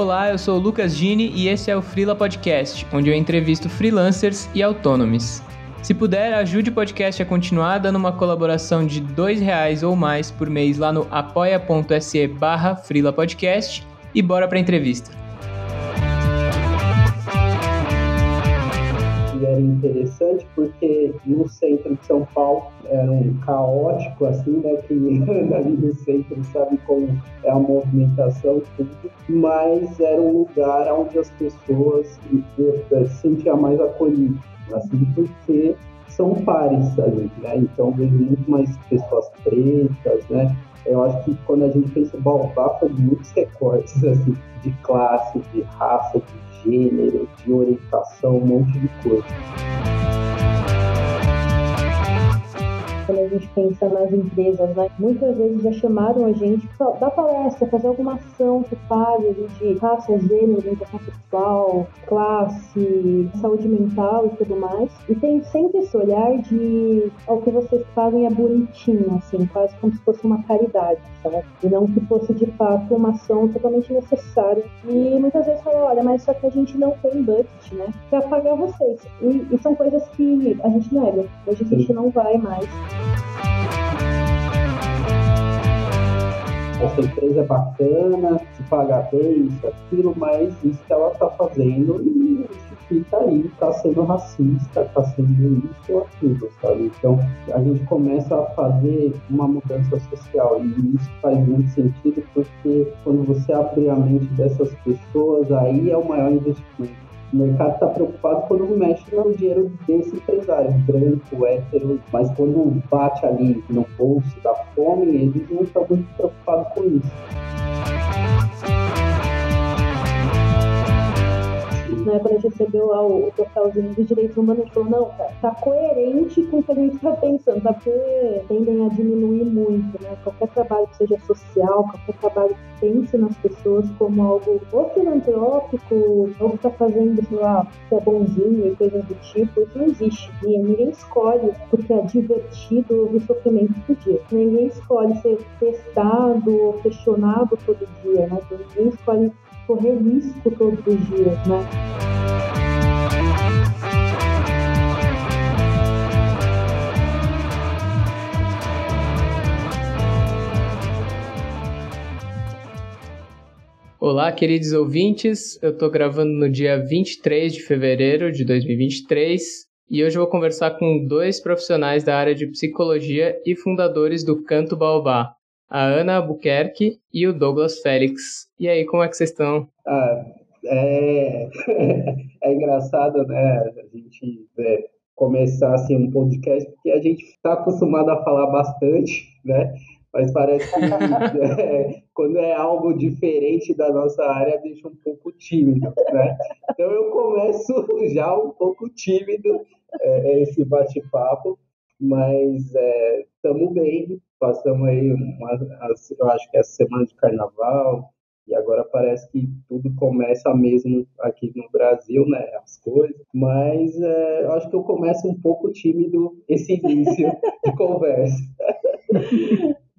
Olá, eu sou o Lucas Gini e esse é o Freela Podcast, onde eu entrevisto freelancers e autônomos. Se puder, ajude o podcast a continuar dando uma colaboração de R$ reais ou mais por mês lá no apoia.se barra Podcast e bora para a entrevista. Era interessante porque no centro de São Paulo era um caótico, assim, né? Anda ali no centro sabe como é a movimentação, tudo, mas era um lugar onde as pessoas se sentiam mais acolhidas, assim, porque são pares ali, né? Então vejo muito mais pessoas pretas, né? Eu acho que quando a gente pensa em Baobá foi muitos recortes, assim, de classe, de raça, de gênero, de orientação, um monte de coisa. Quando a gente pensa nas empresas, né? Muitas vezes já chamaram a gente para dar palestra, fazer alguma ação que fale de raça, gênero, orientação sexual, classe, saúde mental e tudo mais. E tem sempre esse olhar de o que vocês fazem é bonitinho, assim, quase como se fosse uma caridade, sabe? E não que fosse de fato uma ação totalmente necessária. E muitas vezes falam, olha, mas só que a gente não tem budget, né? Pra pagar vocês. E, e são coisas que a gente nega. Hoje a gente não vai mais. Essa empresa é bacana, se paga bem, isso, aquilo, mas isso que ela está fazendo não justifica aí, está sendo racista, está sendo isso ou aquilo, sabe? Então a gente começa a fazer uma mudança social e isso faz muito sentido porque quando você abre a mente dessas pessoas, aí é o maior investimento o mercado está preocupado quando mexe no dinheiro desse empresário, branco, hétero, mas quando bate ali no bolso da fome, eles não estão muito preocupados com isso. Né, quando a gente recebeu lá o, o portalzinho dos direitos humanos, a gente falou, não, tá, tá coerente com o que a gente está pensando, tá? Porque tendem a diminuir muito, né? Qualquer trabalho que seja social, qualquer trabalho que pense nas pessoas como algo ou filantrópico, ou que tá fazendo, sei lá, que é bonzinho e coisas do tipo, isso não existe. E ninguém escolhe porque é divertido ouvir sofrimento todo dia. Ninguém escolhe ser testado ou questionado todo dia, né? Ninguém escolhe correr risco todos os dias, né? Olá, queridos ouvintes. Eu estou gravando no dia 23 de fevereiro de 2023 e hoje eu vou conversar com dois profissionais da área de psicologia e fundadores do Canto Baobá, a Ana Albuquerque e o Douglas Félix. E aí, como é que vocês estão? Ah, é... é engraçado, né? A gente é, começar assim um podcast, porque a gente está acostumado a falar bastante, né? Mas parece que é, quando é algo diferente da nossa área, deixa um pouco tímido, né? Então eu começo já um pouco tímido é, esse bate-papo, mas estamos é, bem, passamos aí, uma, eu acho que é a semana de carnaval, e agora parece que tudo começa mesmo aqui no Brasil, né? As coisas. Mas é, eu acho que eu começo um pouco tímido esse início de conversa.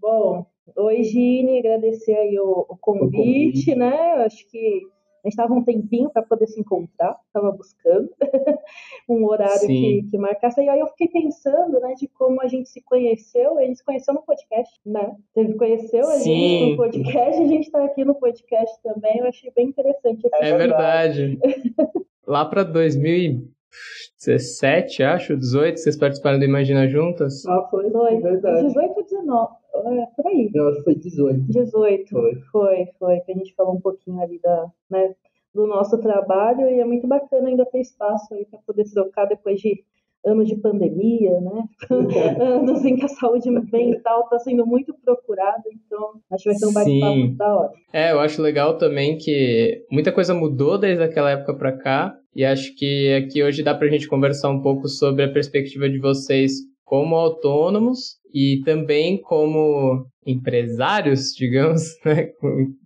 Bom, oi Gine, agradecer aí o, o, convite, o convite, né? Eu acho que a gente estava um tempinho para poder se encontrar, estava buscando um horário que, que, marcasse. E aí eu fiquei pensando, né, de como a gente se conheceu. Ele se conheceu no podcast, né? Ele conheceu a Sim. gente no podcast, a gente está aqui no podcast também. Eu achei bem interessante. É verdade. Lá para 2017, acho, 18, vocês participaram do Imagina Juntas? Ah, foi, foi. É verdade. 18 ou 19? É, por aí. Eu acho que foi 18. 18. Foi. foi, foi, que a gente falou um pouquinho ali da, né, do nosso trabalho e é muito bacana ainda ter espaço aí para poder trocar depois de anos de pandemia, né? anos em que a saúde mental está sendo muito procurada, então acho que vai ser um bate-papo da hora. É, eu acho legal também que muita coisa mudou desde aquela época para cá e acho que aqui hoje dá para a gente conversar um pouco sobre a perspectiva de vocês como autônomos e também como empresários, digamos, né?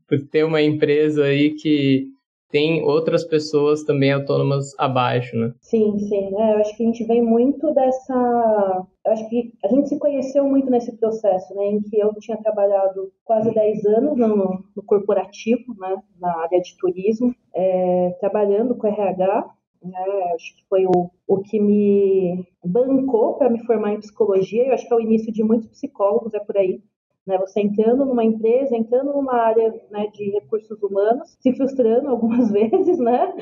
por ter uma empresa aí que tem outras pessoas também autônomas abaixo, né? Sim, sim. É, eu acho que a gente vem muito dessa. Eu acho que a gente se conheceu muito nesse processo, né? Em que eu tinha trabalhado quase 10 anos no, no corporativo, né? Na área de turismo, é, trabalhando com RH. Né, acho que foi o, o que me bancou para me formar em psicologia. Eu acho que é o início de muitos psicólogos, é por aí né? Você entrando numa empresa, entrando numa área né, de recursos humanos, se frustrando algumas vezes, né?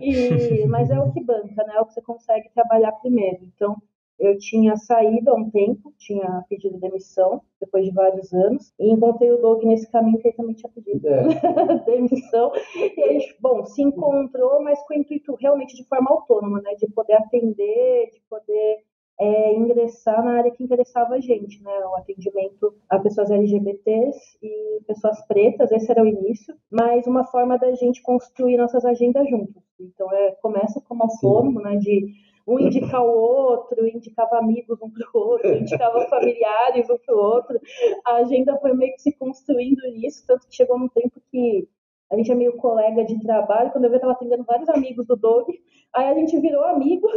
E, mas é o que banca, né? É o que você consegue trabalhar primeiro. Então, eu tinha saído há um tempo, tinha pedido demissão depois de vários anos, e encontrei o Doug nesse caminho que ele também tinha pedido é. demissão. E a gente, bom, se encontrou, mas com o intuito realmente de forma autônoma, né? De poder atender, de poder é, ingressar na área que interessava a gente, né? O atendimento a pessoas LGBTs e pessoas pretas, esse era o início, mas uma forma da gente construir nossas agendas juntos. Então, é, começa como autônomo, né? De um indicar o outro, indicava amigos um para o outro, indicava familiares um para o outro. A agenda foi meio que se construindo nisso, tanto que chegou num tempo que a gente é meio colega de trabalho. Quando eu vi, eu estava atendendo vários amigos do Doug. Aí a gente virou amigo.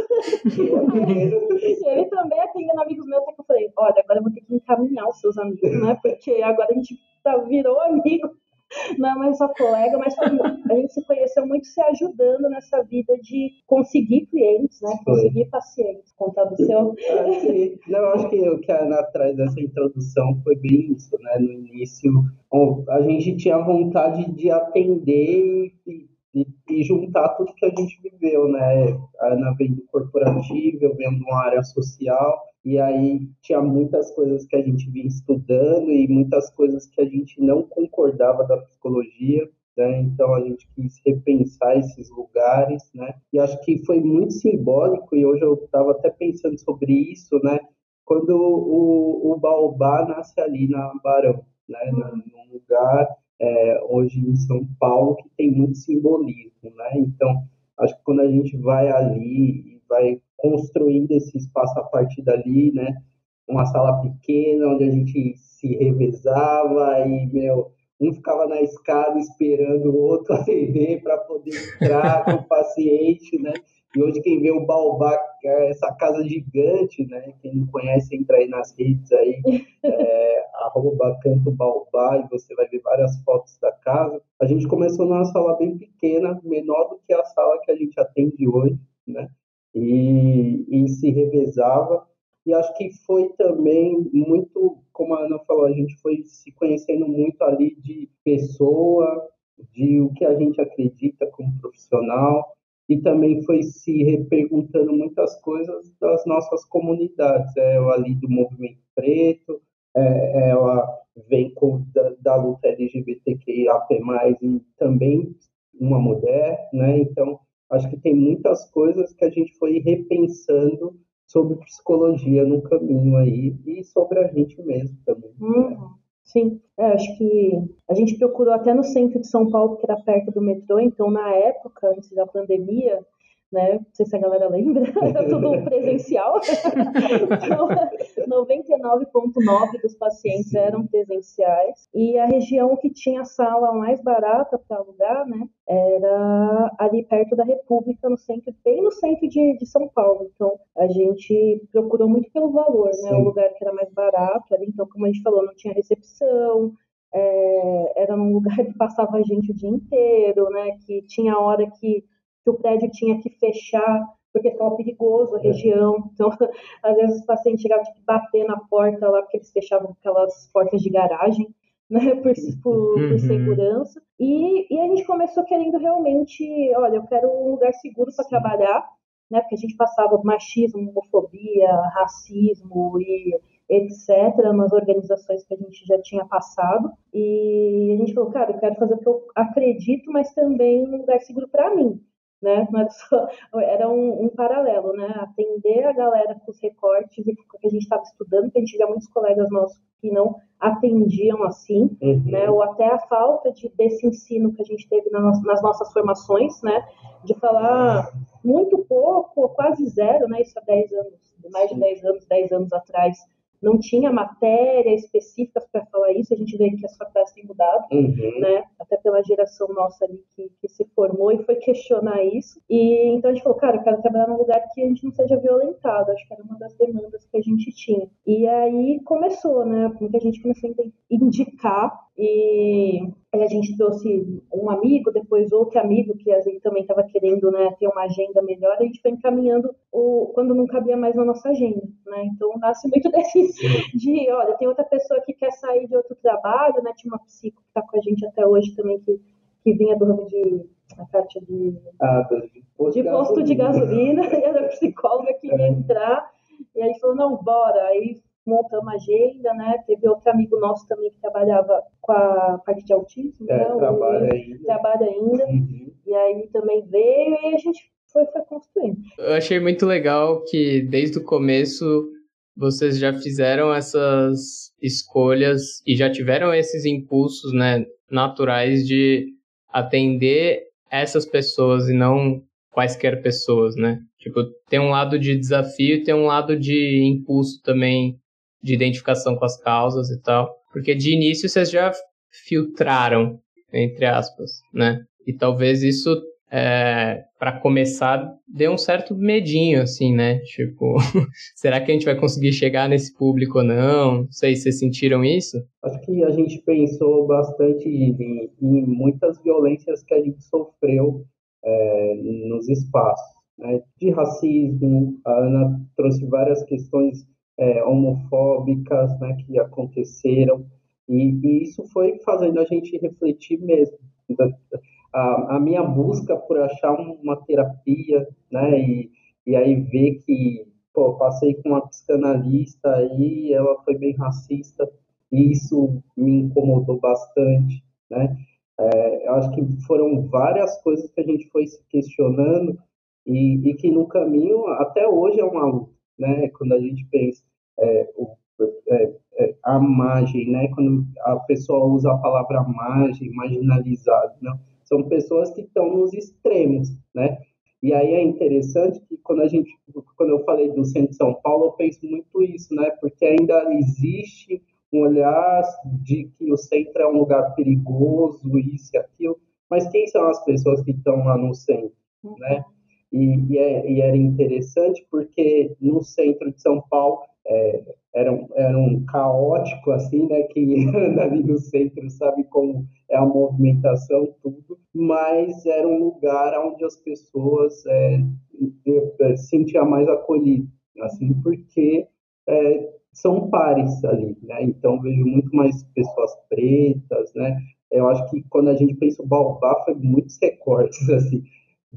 e ele também atendendo amigos meus. Até que eu falei: olha, agora eu vou ter que encaminhar os seus amigos, né? Porque agora a gente tá, virou amigo não é mais só colega, mas a gente se conheceu muito se ajudando nessa vida de conseguir clientes, né? Conseguir pacientes. Contar do seu. não, eu acho que o que a Ana traz dessa introdução foi bem isso, né? No início, a gente tinha vontade de atender e, e, e juntar tudo que a gente viveu, né? A Ana vem do corporativo, eu venho de uma área social e aí tinha muitas coisas que a gente vinha estudando e muitas coisas que a gente não concordava da psicologia, né? Então a gente quis repensar esses lugares, né? E acho que foi muito simbólico e hoje eu estava até pensando sobre isso, né? Quando o, o Baobá nasce ali na Barão, né? Num lugar é, hoje em São Paulo que tem muito simbolismo, né? Então acho que quando a gente vai ali e vai construindo esse espaço a partir dali, né? Uma sala pequena onde a gente se revezava e, meu, um ficava na escada esperando o outro atender para poder entrar com o paciente, né? E hoje quem vê o Baobá, é essa casa gigante, né? Quem não conhece, entra aí nas redes aí, é, arroba Canto Baobá, e você vai ver várias fotos da casa. A gente começou numa sala bem pequena, menor do que a sala que a gente atende hoje, né? e, e se revezava. E acho que foi também muito, como a Ana falou, a gente foi se conhecendo muito ali de pessoa, de o que a gente acredita como profissional, e também foi se reperguntando muitas coisas das nossas comunidades. É ali do movimento preto, é, ela vem com, da, da luta LGBTQIAP+, e também uma mulher, né? Então, acho que tem muitas coisas que a gente foi repensando sobre psicologia no caminho aí e sobre a gente mesmo também. Uhum. Sim, é, acho que a gente procurou até no centro de São Paulo, que era perto do metrô, então na época, antes da pandemia, né? Não sei se a galera lembra, era tudo presencial. então, 99,9% dos pacientes eram presenciais. E a região que tinha a sala mais barata para alugar, né? Era ali perto da República, no centro, bem no centro de, de São Paulo. Então, a gente procurou muito pelo valor, né? O lugar que era mais barato ali. Então, como a gente falou, não tinha recepção, é, era num lugar que passava a gente o dia inteiro, né? Que tinha hora que que o prédio tinha que fechar porque estava perigoso a é. região. Então, às vezes os pacientes chegavam que bater na porta lá, porque eles fechavam aquelas portas de garagem, né, por, por, por uhum. segurança. E, e, a gente começou querendo realmente, olha, eu quero um lugar seguro para trabalhar, né, porque a gente passava machismo, homofobia, racismo e etc., nas organizações que a gente já tinha passado. E a gente falou, cara, eu quero fazer o que eu acredito, mas também um lugar seguro para mim né? Era um, um, paralelo, né? Atender a galera com os recortes e que a gente estava estudando, que a gente tinha muitos colegas nossos que não atendiam assim, uhum. né? Ou até a falta de, desse ensino que a gente teve nas, nas nossas formações, né? De falar muito pouco, quase zero, né? Isso há 10 anos, mais de 10 anos, 10 anos atrás, não tinha matéria específica para falar isso, a gente vê que as faculdades têm mudado, uhum. né? Até pela geração nossa ali que, que, se formou e foi questionar isso. E então a gente falou, cara, eu quero trabalhar num lugar que a gente não seja violentado, acho que era uma das demandas que a gente tinha. E aí começou, né? Muita gente começou a indicar e aí a gente trouxe um amigo, depois outro amigo, que a gente também estava querendo né, ter uma agenda melhor, a gente foi encaminhando o, quando não cabia mais na nossa agenda. Né? Então nasce muito desse de, olha, tem outra pessoa que quer sair de outro trabalho, né? Tinha uma psico que está com a gente até hoje também, que, que vinha do ramo de a parte de, ah, de, posto, de posto de gasolina, e era psicóloga que ia é. entrar, e aí falou, não, bora. Aí montamos uma agenda, né? Teve outro amigo nosso também que trabalhava com a parte de autismo, é, né? Trabalha ainda. Trabalha ainda. Uhum. E aí também veio e a gente foi, foi construindo. Eu achei muito legal que desde o começo vocês já fizeram essas escolhas e já tiveram esses impulsos, né, naturais de atender essas pessoas e não quaisquer pessoas, né? Tipo, tem um lado de desafio e tem um lado de impulso também de identificação com as causas e tal. Porque de início vocês já filtraram, entre aspas, né? E talvez isso, é, para começar, dê um certo medinho, assim, né? Tipo, será que a gente vai conseguir chegar nesse público ou não? Não sei, vocês sentiram isso? Acho que a gente pensou bastante em, em muitas violências que a gente sofreu é, nos espaços. Né? De racismo, a Ana trouxe várias questões é, homofóbicas né, que aconteceram, e, e, isso foi fazendo a gente refletir mesmo. A, a minha busca por achar uma terapia, né, e, e aí ver que, pô, passei com uma psicanalista aí, ela foi bem racista, e isso me incomodou bastante, né, é, eu acho que foram várias coisas que a gente foi se questionando e, e que no caminho, até hoje, é uma luta, né? Quando a gente pensa é, o, é, é, a margem, né? Quando a pessoa usa a palavra margem, marginalizado, não? São pessoas que estão nos extremos, né? E aí é interessante que quando a gente, quando eu falei do centro de São Paulo, eu penso muito isso, né? Porque ainda existe um olhar de que o centro é um lugar perigoso, isso e aquilo, mas quem são as pessoas que estão lá no centro, né? E, e, é, e era interessante porque no centro de São Paulo é, era, um, era um caótico, assim, né, que anda ali no centro sabe como é a movimentação, tudo, mas era um lugar onde as pessoas é, se sentiam mais acolhidas, assim, porque é, são pares ali, né, então vejo muito mais pessoas pretas, né, eu acho que quando a gente pensa o Baobá foi muitos recortes, assim,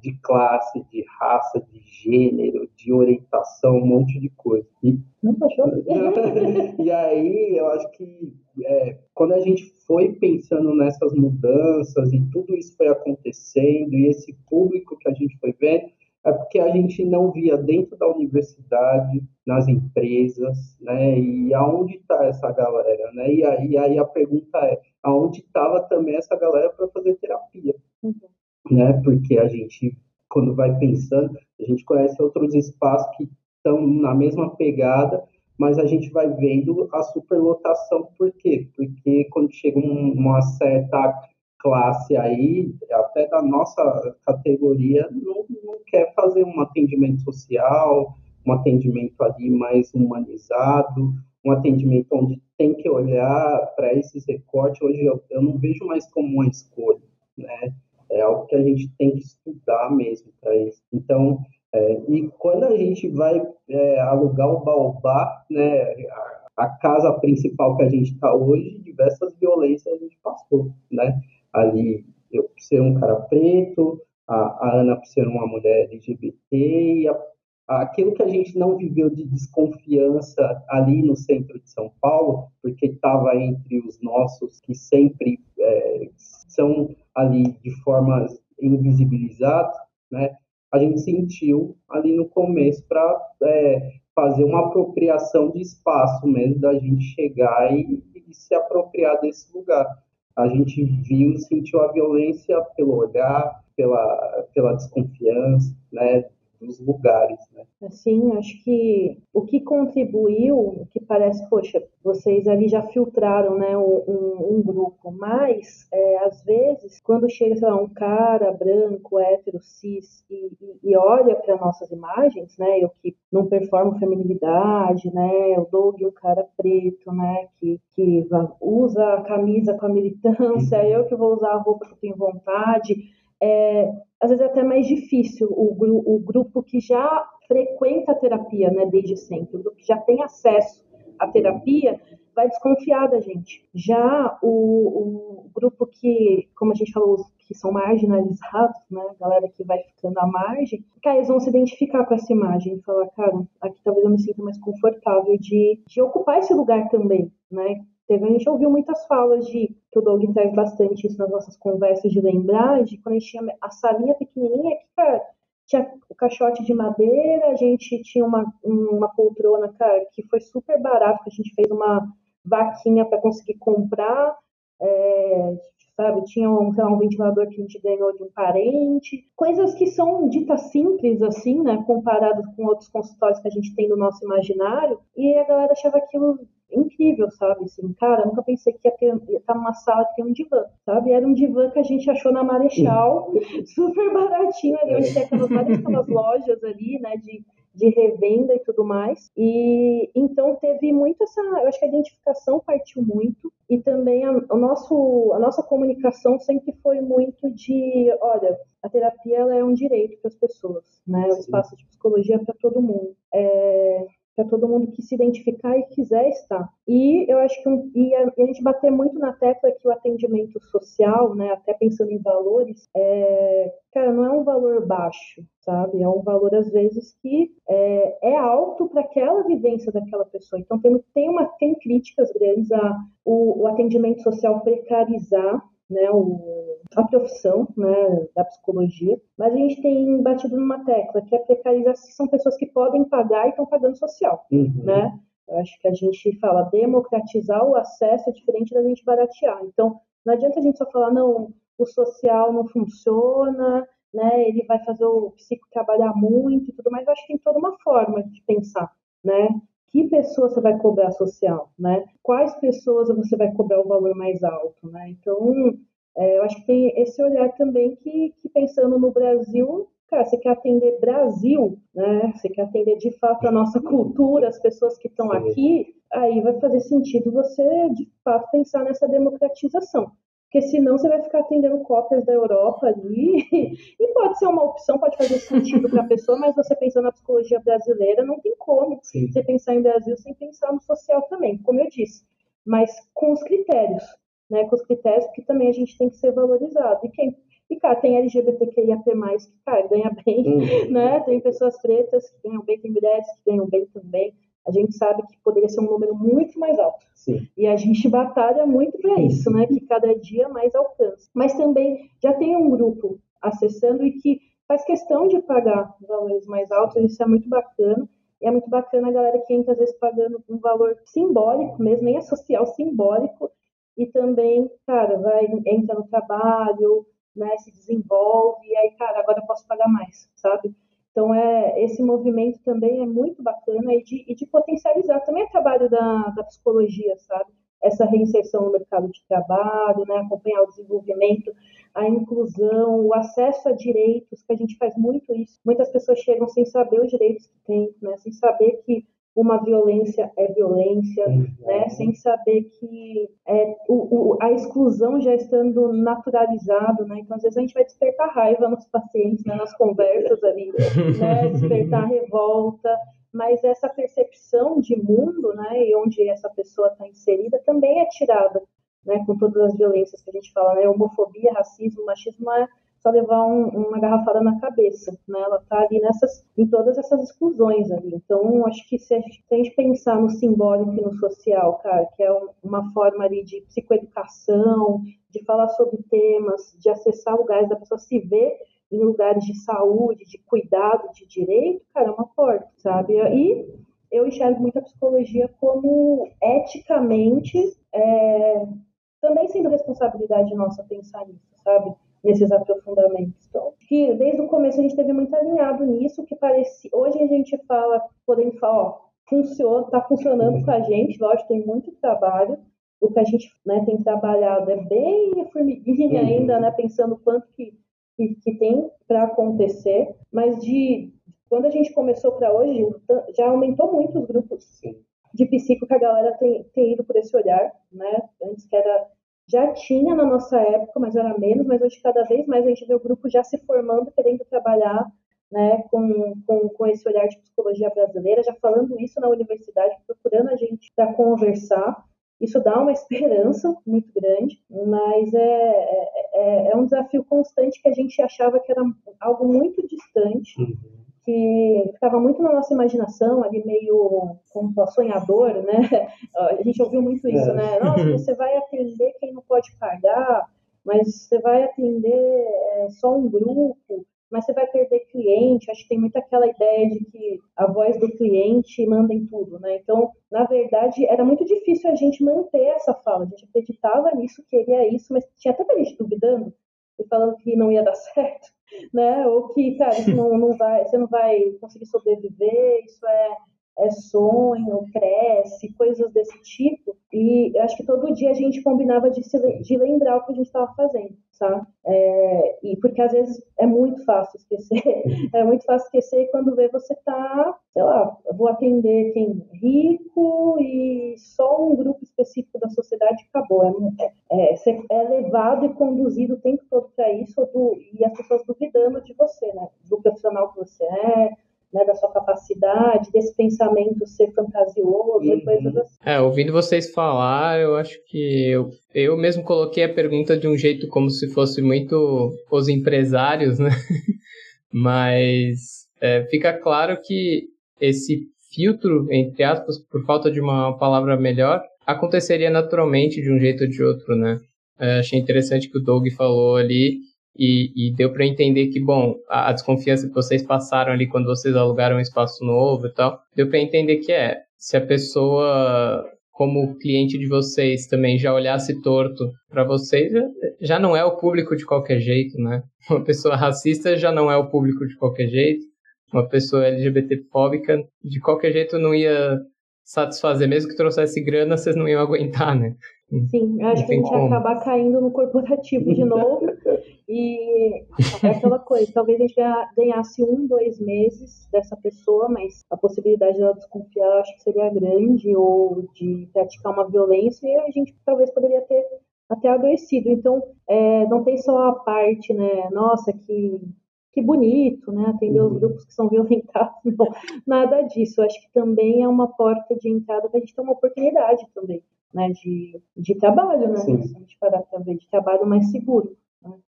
de classe, de raça, de gênero, de orientação, um monte de coisa. E, e aí eu acho que é, quando a gente foi pensando nessas mudanças e tudo isso foi acontecendo e esse público que a gente foi vendo, é porque a gente não via dentro da universidade, nas empresas, né? E aonde está essa galera, né? E aí, aí a pergunta é, aonde estava também essa galera para fazer terapia? Uhum né? Porque a gente, quando vai pensando, a gente conhece outros espaços que estão na mesma pegada, mas a gente vai vendo a superlotação. Por quê? Porque quando chega uma certa classe aí, até da nossa categoria, não, não quer fazer um atendimento social, um atendimento ali mais humanizado, um atendimento onde tem que olhar para esses recortes. Hoje eu, eu não vejo mais como uma escolha, né? É algo que a gente tem que estudar mesmo para isso. Então, é, e quando a gente vai é, alugar o Baobá, né, a, a, casa principal que a gente está hoje, diversas violências a gente passou, né? Ali, eu por ser um cara preto, a, a Ana por ser uma mulher LGBT, a, aquilo que a gente não viveu de desconfiança ali no centro de São Paulo, porque estava entre os nossos que sempre é, são ali de forma invisibilizada, né? A gente sentiu ali no começo para é, fazer uma apropriação de espaço mesmo, da gente chegar e, e se apropriar desse lugar. A gente viu e sentiu a violência pelo olhar, pela, pela desconfiança, né? Dos lugares, né? Assim, acho que o que contribuiu, o que parece, poxa, vocês ali já filtraram, né, um, um grupo, mas é, às vezes quando chega, sei lá, um cara branco, hétero, cis e, e, e olha para nossas imagens, né, eu que não performo feminilidade, né, o Doug, um cara preto, né, que, que usa a camisa com a militância, uhum. eu que vou usar a roupa que eu tenho vontade, é, às vezes é até mais difícil o, o grupo que já frequenta a terapia, né, desde sempre, o grupo que já tem acesso à terapia, vai desconfiar da gente. Já o, o grupo que, como a gente falou, que são marginalizados, né, galera que vai ficando à margem, cara, eles vão se identificar com essa imagem e falar, cara, aqui talvez eu me sinta mais confortável de, de ocupar esse lugar também, né? Teve, a gente ouviu muitas falas de que o Doug traz bastante isso nas nossas conversas de lembrar, de quando a gente tinha a salinha pequenininha, que, cara, tinha o caixote de madeira, a gente tinha uma, uma poltrona, cara, que foi super barato, que a gente fez uma vaquinha para conseguir comprar, é, sabe? Tinha um, lá, um ventilador que a gente ganhou de um parente, coisas que são ditas simples, assim, né, comparadas com outros consultórios que a gente tem no nosso imaginário, e a galera achava aquilo incrível, sabe? Assim, cara, nunca pensei que ia ter ia estar numa sala que tem um divã, sabe? Era um divã que a gente achou na Marechal, super baratinho ali, onde tem aquelas várias aquelas lojas ali, né, de, de revenda e tudo mais. E então teve muito essa, eu acho que a identificação partiu muito e também a, o nosso, a nossa comunicação sempre foi muito de, olha, a terapia ela é um direito para as pessoas, né? O espaço de psicologia é para todo mundo. É, para todo mundo que se identificar e quiser estar. E eu acho que um, e a, e a, gente bater muito na tecla que o atendimento social, né, até pensando em valores, é, cara, não é um valor baixo, sabe? É um valor às vezes que é, é alto para aquela vivência daquela pessoa. Então tem tem uma tem críticas grandes a o, o atendimento social precarizar né, o, a profissão né, da psicologia, mas a gente tem batido numa tecla que é precarizar se são pessoas que podem pagar e estão pagando social, uhum. né? Eu acho que a gente fala democratizar o acesso é diferente da gente baratear. Então, não adianta a gente só falar, não, o social não funciona, né? Ele vai fazer o psico trabalhar muito e tudo mais. Eu acho que tem toda uma forma de pensar, né? Que pessoas você vai cobrar social, né? Quais pessoas você vai cobrar o valor mais alto, né? Então, é, eu acho que tem esse olhar também que, que, pensando no Brasil, cara, você quer atender Brasil, né? Você quer atender de fato a nossa cultura, as pessoas que estão aqui, aí vai fazer sentido você de fato pensar nessa democratização porque senão você vai ficar atendendo cópias da Europa ali, e pode ser uma opção, pode fazer sentido para a pessoa, mas você pensando na psicologia brasileira, não tem como Sim. você pensar em Brasil sem pensar no social também, como eu disse, mas com os critérios, né, com os critérios, porque também a gente tem que ser valorizado, e quem e, cara, tem LGBTQIAP+, que, cara, ganha bem, uhum. né? Tem pessoas pretas que ganham bem, tem mulheres que ganham bem também a gente sabe que poderia ser um número muito mais alto. Sim. E a gente batalha muito para isso, né? Que cada dia mais alcance. Mas também já tem um grupo acessando e que faz questão de pagar valores mais altos, isso é muito bacana. E é muito bacana a galera que entra, às vezes, pagando um valor simbólico mesmo, nem é social, simbólico, e também, cara, vai, entra no trabalho, né, se desenvolve, e aí, cara, agora eu posso pagar mais, sabe? Então, é, esse movimento também é muito bacana e de, e de potencializar também o trabalho da, da psicologia, sabe? Essa reinserção no mercado de trabalho, né? acompanhar o desenvolvimento, a inclusão, o acesso a direitos, que a gente faz muito isso. Muitas pessoas chegam sem saber os direitos que têm, né? sem saber que uma violência é violência, né? sem saber que é, o, o, a exclusão já estando naturalizado, né? Então, às vezes a gente vai despertar raiva nos pacientes, né? nas conversas ali, né? despertar revolta, mas essa percepção de mundo, né? E onde essa pessoa está inserida também é tirada, né? Com todas as violências que a gente fala, né? Homofobia, racismo, machismo é só levar um, uma garrafada na cabeça, né? Ela está ali nessas, em todas essas exclusões ali. Então, acho que se a, gente, se a gente pensar no simbólico e no social, cara, que é uma forma ali de psicoeducação, de falar sobre temas, de acessar lugares da pessoa se ver em lugares de saúde, de cuidado, de direito, cara, é uma porta, sabe? E eu enxergo muito a psicologia como eticamente, é, também sendo responsabilidade nossa pensar nisso, sabe? Nesses aprofundamentos. Então, que desde o começo a gente teve muito alinhado nisso, que parecia. Hoje a gente fala, podemos falar, ó, funciona, está funcionando para a gente, lógico, tem muito trabalho. O que a gente né, tem trabalhado é bem formiguinha uhum. ainda, né, pensando quanto que, que, que tem para acontecer, mas de quando a gente começou para hoje, já aumentou muito os grupos de psico que a galera tem, tem ido por esse olhar, né? Antes que era já tinha na nossa época, mas era menos, mas hoje cada vez mais a gente vê o grupo já se formando, querendo trabalhar né, com, com, com esse olhar de psicologia brasileira, já falando isso na universidade, procurando a gente para conversar. Isso dá uma esperança muito grande, mas é, é, é, é, um desafio constante que a gente achava que era algo muito distante. Uhum que ficava muito na nossa imaginação, ali meio como sonhador, né? A gente ouviu muito isso, é. né? Nossa, você vai atender quem não pode pagar, mas você vai atender é, só um grupo, mas você vai perder cliente. Acho que tem muito aquela ideia de que a voz do cliente manda em tudo, né? Então, na verdade, era muito difícil a gente manter essa fala. A gente acreditava nisso, queria isso, mas tinha tanta gente duvidando e falando que não ia dar certo né? Ou que, cara, isso não, não vai, você não vai conseguir sobreviver, isso é, é sonho, cresce, coisas desse tipo. E eu acho que todo dia a gente combinava de, se, de lembrar o que a gente estava fazendo, sabe? É, e porque às vezes é muito fácil esquecer, é muito fácil esquecer quando vê você tá, sei lá, vou atender quem rico e só um grupo específico da sociedade acabou. É, é, é, é levado e conduzido o tempo todo para isso do, e as pessoas duvidando de você, né? Do profissional que você é, né, da sua capacidade, desse pensamento ser fantasioso uhum. e coisas assim. É, ouvindo vocês falar, eu acho que eu, eu mesmo coloquei a pergunta de um jeito como se fosse muito os empresários, né? Mas é, fica claro que esse filtro, entre aspas, por falta de uma palavra melhor, aconteceria naturalmente de um jeito ou de outro, né? É, achei interessante que o Doug falou ali e, e deu para entender que, bom, a, a, desconfiança que vocês passaram ali quando vocês alugaram um espaço novo e tal, deu para entender que é, se a pessoa, como cliente de vocês, também já olhasse torto para vocês, já não é o público de qualquer jeito, né? Uma pessoa racista já não é o público de qualquer jeito. Uma pessoa LGBT fóbica, de qualquer jeito, não ia satisfazer. Mesmo que trouxesse grana, vocês não iam aguentar, né? Sim, acho que a gente ia acabar caindo no corporativo de novo. E é aquela coisa, talvez a gente ganhasse um, dois meses dessa pessoa, mas a possibilidade dela desconfiar acho que seria grande, ou de praticar uma violência, e a gente talvez poderia ter até adoecido. Então, é, não tem só a parte, né, nossa, que que bonito, né? Atender os uhum. grupos que são violentados. Não, nada disso. Eu acho que também é uma porta de entrada para a gente ter uma oportunidade também, né? De, de trabalho, né? Sim. Se a gente parar para ver, de trabalho mais seguro.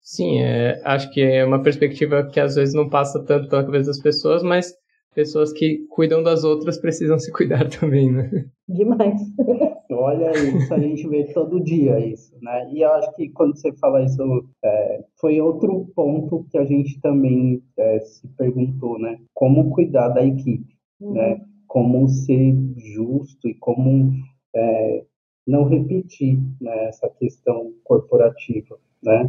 Sim, é, acho que é uma perspectiva que às vezes não passa tanto pela cabeça das pessoas, mas pessoas que cuidam das outras precisam se cuidar também, né? Demais. Olha isso, a gente vê todo dia isso, né? E eu acho que quando você fala isso, é, foi outro ponto que a gente também é, se perguntou, né? Como cuidar da equipe, uhum. né? Como ser justo e como é, não repetir né, essa questão corporativa, né?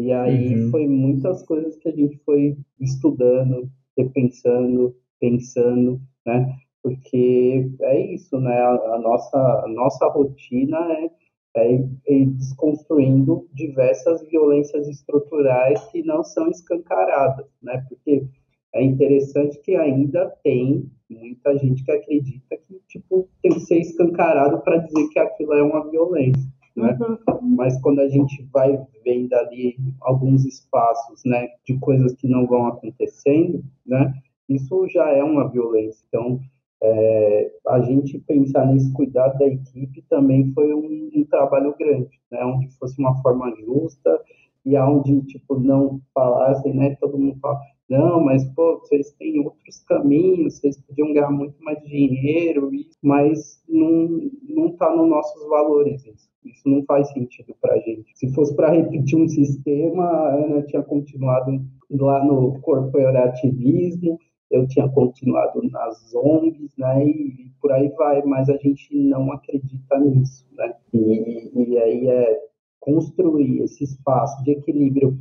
E aí uhum. foi muitas coisas que a gente foi estudando, repensando, pensando, né? Porque é isso, né? A, a nossa, a nossa rotina é, é, é desconstruindo diversas violências estruturais que não são escancaradas, né? Porque é interessante que ainda tem muita gente que acredita que tipo tem que ser escancarado para dizer que aquilo é uma violência, né? Uhum. Mas quando a gente vai vendo ali alguns espaços, né, de coisas que não vão acontecendo, né? isso já é uma violência. Então, é, a gente pensar nesse cuidado da equipe também foi um, um, trabalho grande, né? Onde fosse uma forma justa e onde, tipo, não falassem, né? Todo mundo fala, não, mas, pô, vocês têm outros caminhos, vocês podiam ganhar muito mais dinheiro, mas não, não tá nos nossos valores isso. Isso não faz sentido para a gente. Se fosse para repetir um sistema, a Ana tinha continuado lá no corporativismo, eu tinha continuado nas ONGs, né, e, por aí vai, mas a gente não acredita nisso, né, e, e aí é construir esse espaço de equilíbrio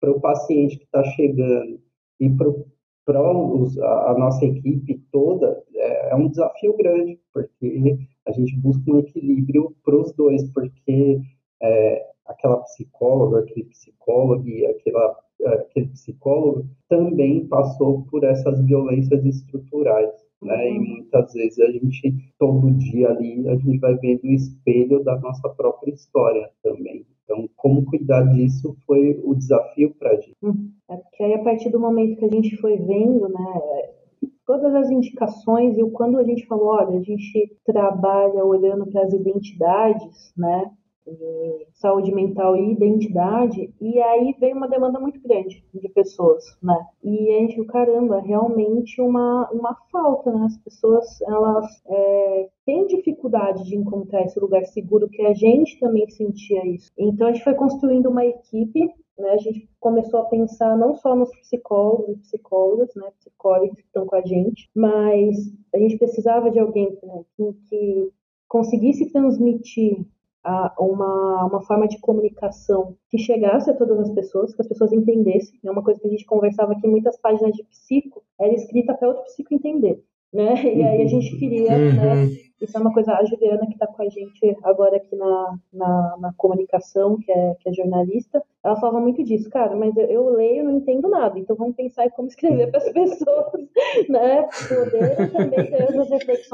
para o paciente que está chegando e para a nossa equipe toda, é, é um desafio grande, porque a gente busca um equilíbrio para os dois, porque é, aquela psicóloga, aquele psicólogo e aquela, aquele psicólogo também passou por essas violências estruturais. Né? E muitas vezes a gente, todo dia ali, a gente vai vendo o espelho da nossa própria história também. Então, como cuidar disso foi o desafio para a gente. Uhum. É porque aí, a partir do momento que a gente foi vendo, né, todas as indicações e quando a gente falou, olha, a gente trabalha olhando para as identidades, né, saúde mental e identidade, e aí veio uma demanda muito grande de pessoas, né? E a gente viu, caramba, realmente uma, uma falta, né? As pessoas, elas é, têm dificuldade de encontrar esse lugar seguro, que a gente também sentia isso. Então a gente foi construindo uma equipe né, a gente começou a pensar não só nos psicólogos e psicólogas, né, psicólogos que estão com a gente, mas a gente precisava de alguém né, que, que conseguisse transmitir uma, uma forma de comunicação que chegasse a todas as pessoas, que as pessoas entendessem. É uma coisa que a gente conversava aqui, muitas páginas de psico era escrita para outro psico entender né? E aí a gente queria, uhum. né? Isso é uma coisa, a Juliana que está com a gente agora aqui na, na, na, comunicação, que é, que é jornalista, ela falava muito disso, cara, mas eu, eu leio não entendo nada, então vamos pensar em como escrever para as pessoas, né? Poder também ter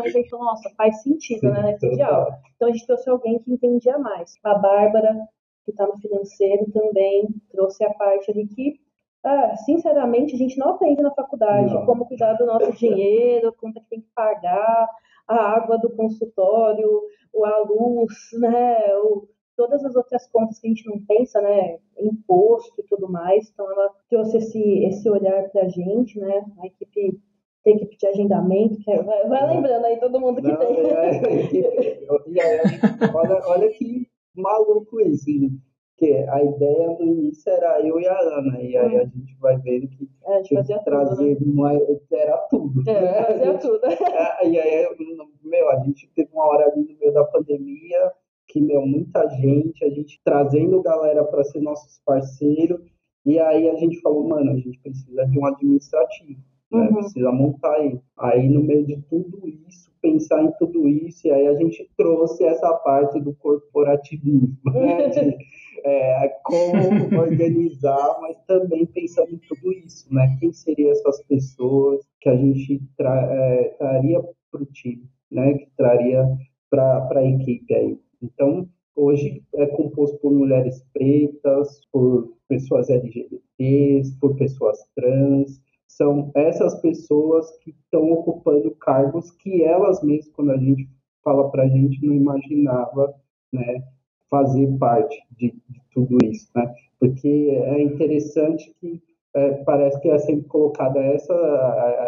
reflexões aí, falou, nossa, faz sentido, né, nesse ideal. Então a gente trouxe alguém que entendia mais. A Bárbara, que está no financeiro também, trouxe a parte ali que ah, sinceramente, a gente não aprende na faculdade não. como cuidar do nosso dinheiro, quanto é que tem que pagar, a água do consultório, a luz, né? O, todas as outras contas que a gente não pensa, né? Imposto e tudo mais. Então, ela trouxe esse, esse olhar para a gente, né? A equipe tem equipe de agendamento, que é, vai, vai, lembrando aí todo mundo que não, tem. É, é, é, olha, olha que maluco isso, gente. Porque a ideia no início era eu e a Ana, e aí a hum. gente vai vendo que é, tinha que trazer tudo, né? era tudo. É, né? fazia gente, tudo. É, e aí, meu, a gente teve uma hora ali no meio da pandemia que, meu, muita gente, a gente trazendo galera para ser nossos parceiros, e aí a gente falou, mano, a gente precisa de um administrativo. Né? Uhum. Precisa montar aí. Aí, no meio de tudo isso, pensar em tudo isso, e aí a gente trouxe essa parte do corporativismo, né? De, é, como organizar, mas também pensando em tudo isso, né? Quem seriam essas pessoas que a gente tra é, traria para o time, né? Que traria para a equipe aí. Então, hoje é composto por mulheres pretas, por pessoas LGBTs, por pessoas trans, são essas pessoas que estão ocupando cargos que elas mesmas, quando a gente fala para a gente, não imaginava, né, fazer parte de, de, tudo isso, né? Porque é interessante que é, parece que é sempre colocada essa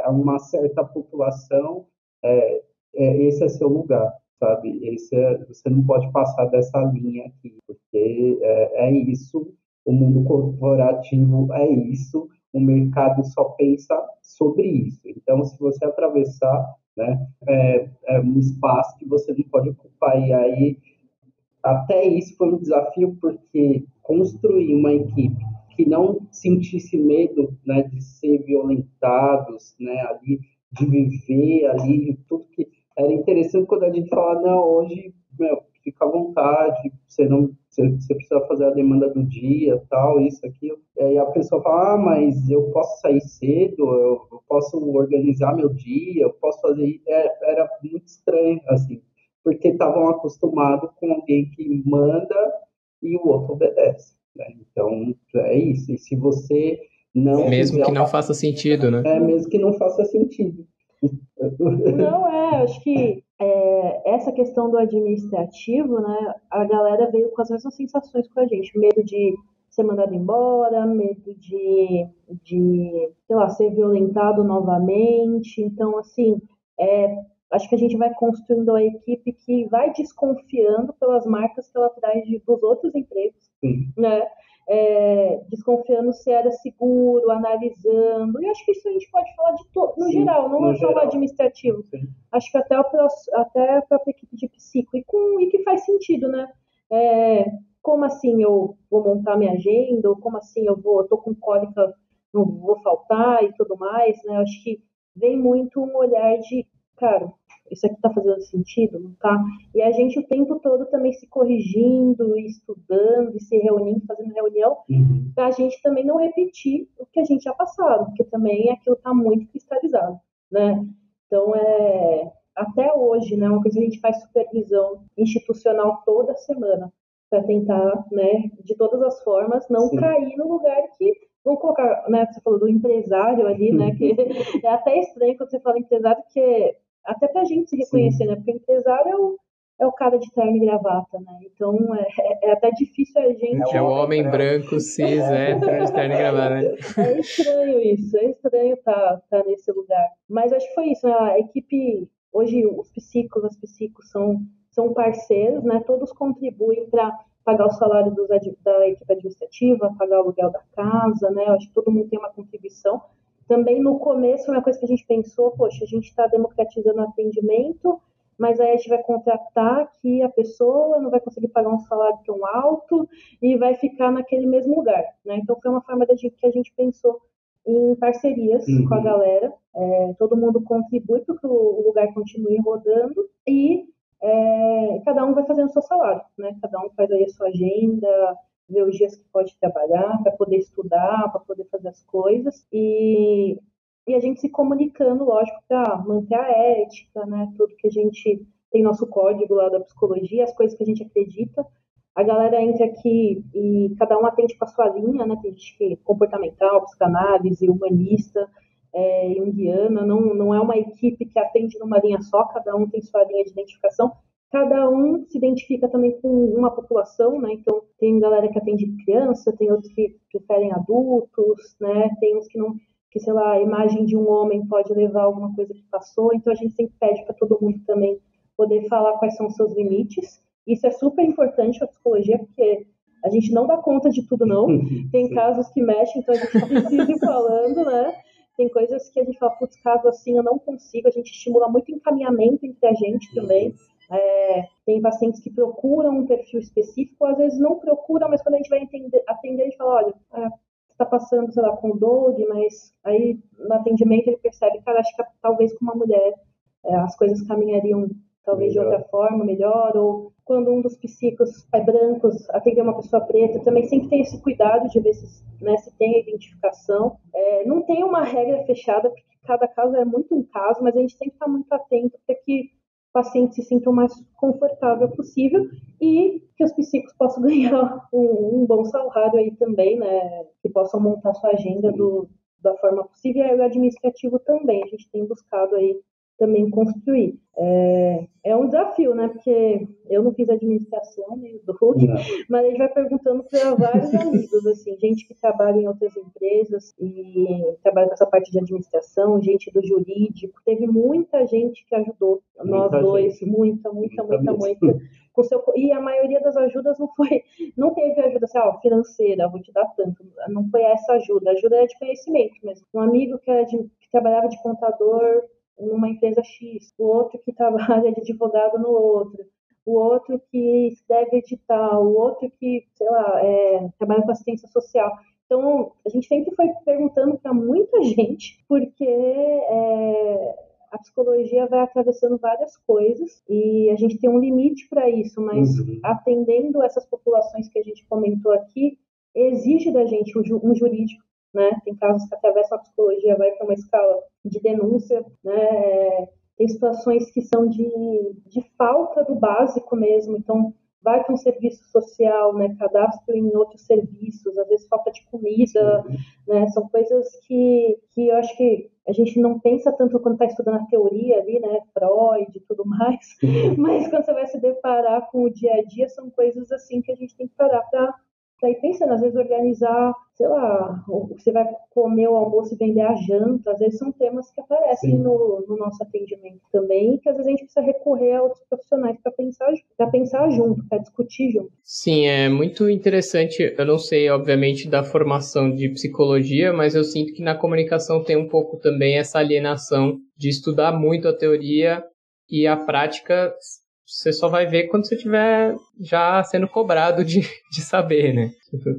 a, uma certa população, é, é, esse é seu lugar, sabe? Esse é, você não pode passar dessa linha aqui, porque é, é isso. O mundo corporativo é isso o mercado só pensa sobre isso. Então, se você atravessar, né, é, é um espaço que você não pode ocupar. E aí, até isso foi um desafio, porque construir uma equipe que não sentisse medo né, de ser violentados, né, ali, de viver ali, tudo que era interessante quando a gente fala, não, hoje, meu, fica à vontade, você não você, precisa fazer a demanda do dia, tal, isso, aquilo. E aí a pessoa fala, ah, mas eu posso sair cedo, eu, eu posso organizar meu dia, eu posso fazer. É, era muito estranho, assim, porque estavam acostumados com alguém que manda e o outro obedece. Né? Então, é isso. E se você não. Mesmo que não faça sentido, né? É, mesmo que não faça sentido. Não, é, acho que é, essa questão do administrativo, né, a galera veio com as mesmas sensações com a gente, medo de ser mandado embora, medo de, de sei lá, ser violentado novamente. Então, assim, é, acho que a gente vai construindo a equipe que vai desconfiando pelas marcas que ela traz de, dos outros empregos, né? É, desconfiando se era seguro, analisando. E acho que isso a gente pode falar de todo, no Sim, geral, não no é só o administrativo. Sim. Acho que até, o, até a própria equipe de psico. E, com, e que faz sentido, né? É, como assim eu vou montar minha agenda, ou como assim eu vou, eu tô com cólica, não vou faltar e tudo mais, né? Acho que vem muito um olhar de, cara, isso aqui está fazendo sentido, não tá? E a gente o tempo todo também se corrigindo, estudando, e se reunindo, fazendo reunião, uhum. para a gente também não repetir o que a gente já passado, porque também aquilo está muito cristalizado, né? Então, é, até hoje, né, uma coisa que a gente faz supervisão institucional toda semana, para tentar, né, de todas as formas, não Sim. cair no lugar que vamos colocar, né, você falou do empresário ali, né, que é até estranho quando você fala empresário, porque até para a gente se reconhecer, Sim. né? Porque o empresário é o, é o cara de terno e gravata, né? Então é, é, é até difícil a gente. É o homem né? branco, cis, é, de terno e gravata, né? É estranho isso, é estranho estar tá, tá nesse lugar. Mas acho que foi isso, né? A equipe, hoje os psicos, as psicos são, são parceiros, né? Todos contribuem para pagar o salário dos, da equipe administrativa, pagar o aluguel da casa, né? Acho que todo mundo tem uma contribuição também no começo, uma coisa que a gente pensou, poxa, a gente está democratizando o atendimento, mas aí a gente vai contratar aqui a pessoa, não vai conseguir pagar um salário tão alto e vai ficar naquele mesmo lugar, né? Então foi uma forma da gente, que a gente pensou em parcerias uhum. com a galera, é, todo mundo contribui para que o lugar continue rodando e é, cada um vai fazendo o seu salário, né? Cada um faz aí a sua agenda, ver os dias que pode trabalhar, para poder estudar, para poder fazer as coisas. E, e a gente se comunicando, lógico, para manter a ética, né? Tudo que a gente tem nosso código lá da psicologia, as coisas que a gente acredita. A galera entra aqui e cada um atende com a sua linha, né? Tem gente que é comportamental, psicanálise, humanista, é, junguiana, não, não é uma equipe que atende numa linha só, cada um tem sua linha de identificação, Cada um se identifica também com uma população, né? Então, tem galera que atende criança, tem outros que preferem adultos, né? Tem uns que não, que sei lá, a imagem de um homem pode levar alguma coisa que passou. Então, a gente sempre pede para todo mundo também poder falar quais são os seus limites. Isso é super importante para a psicologia, porque a gente não dá conta de tudo, não. Tem casos que mexem, então a gente precisa ir falando, né? Tem coisas que a gente fala, putz, caso assim eu não consigo. A gente estimula muito encaminhamento entre a gente também. É, tem pacientes que procuram um perfil específico, às vezes não procuram, mas quando a gente vai atender, atender a gente fala, olha, é, está passando, sei lá, com dog, mas aí no atendimento ele percebe, cara, acho que talvez com uma mulher é, as coisas caminhariam talvez melhor. de outra forma, melhor, ou quando um dos psicos é brancos, atender uma pessoa preta, também sempre tem esse cuidado de ver se, né, se tem a identificação. É, não tem uma regra fechada, porque cada caso é muito um caso, mas a gente tem que estar muito atento para que paciente se sinta o mais confortável possível e que os psicólogos possam ganhar um, um, bom salário aí também, né? Que possam montar sua agenda do, da forma possível e o administrativo também. A gente tem buscado aí também construir. É, é um desafio, né? Porque eu não fiz administração, nem o Doug, mas a gente vai perguntando para vários amigos, assim, gente que trabalha em outras empresas e trabalha com essa parte de administração, gente do jurídico. Teve muita gente que ajudou muita nós dois, gente. muita, muita, muita, muita. muita com seu, e a maioria das ajudas não foi, não teve ajuda assim, ó, financeira, vou te dar tanto. Não foi essa ajuda. A ajuda é de conhecimento mesmo. Um amigo que, era de, que trabalhava de contador numa empresa X, o outro que trabalha de advogado no outro, o outro que deve editar, o outro que, sei lá, é, trabalha com assistência social. Então, a gente sempre foi perguntando para muita gente, porque é, a psicologia vai atravessando várias coisas e a gente tem um limite para isso, mas uhum. atendendo essas populações que a gente comentou aqui, exige da gente um jurídico né? Tem casos que atravessam a psicologia, vai para uma escala de denúncia, né? Tem situações que são de, de falta do básico mesmo, então vai para um serviço social, né? Cadastro em outros serviços, às vezes falta de comida, né? São coisas que, que eu acho que a gente não pensa tanto quando está estudando a teoria ali, né? Freud e tudo mais, mas quando você vai se deparar com o dia a dia, são coisas assim que a gente tem que parar para Tá aí pensando, às vezes organizar, sei lá, você vai comer o almoço e vender a janta, às vezes são temas que aparecem no, no, nosso atendimento também, que às vezes a gente precisa recorrer a outros profissionais para pensar, para pensar junto, para discutir junto. Sim, é muito interessante. Eu não sei, obviamente, da formação de psicologia, mas eu sinto que na comunicação tem um pouco também essa alienação de estudar muito a teoria e a prática você só vai ver quando você estiver já sendo cobrado de, de saber, né?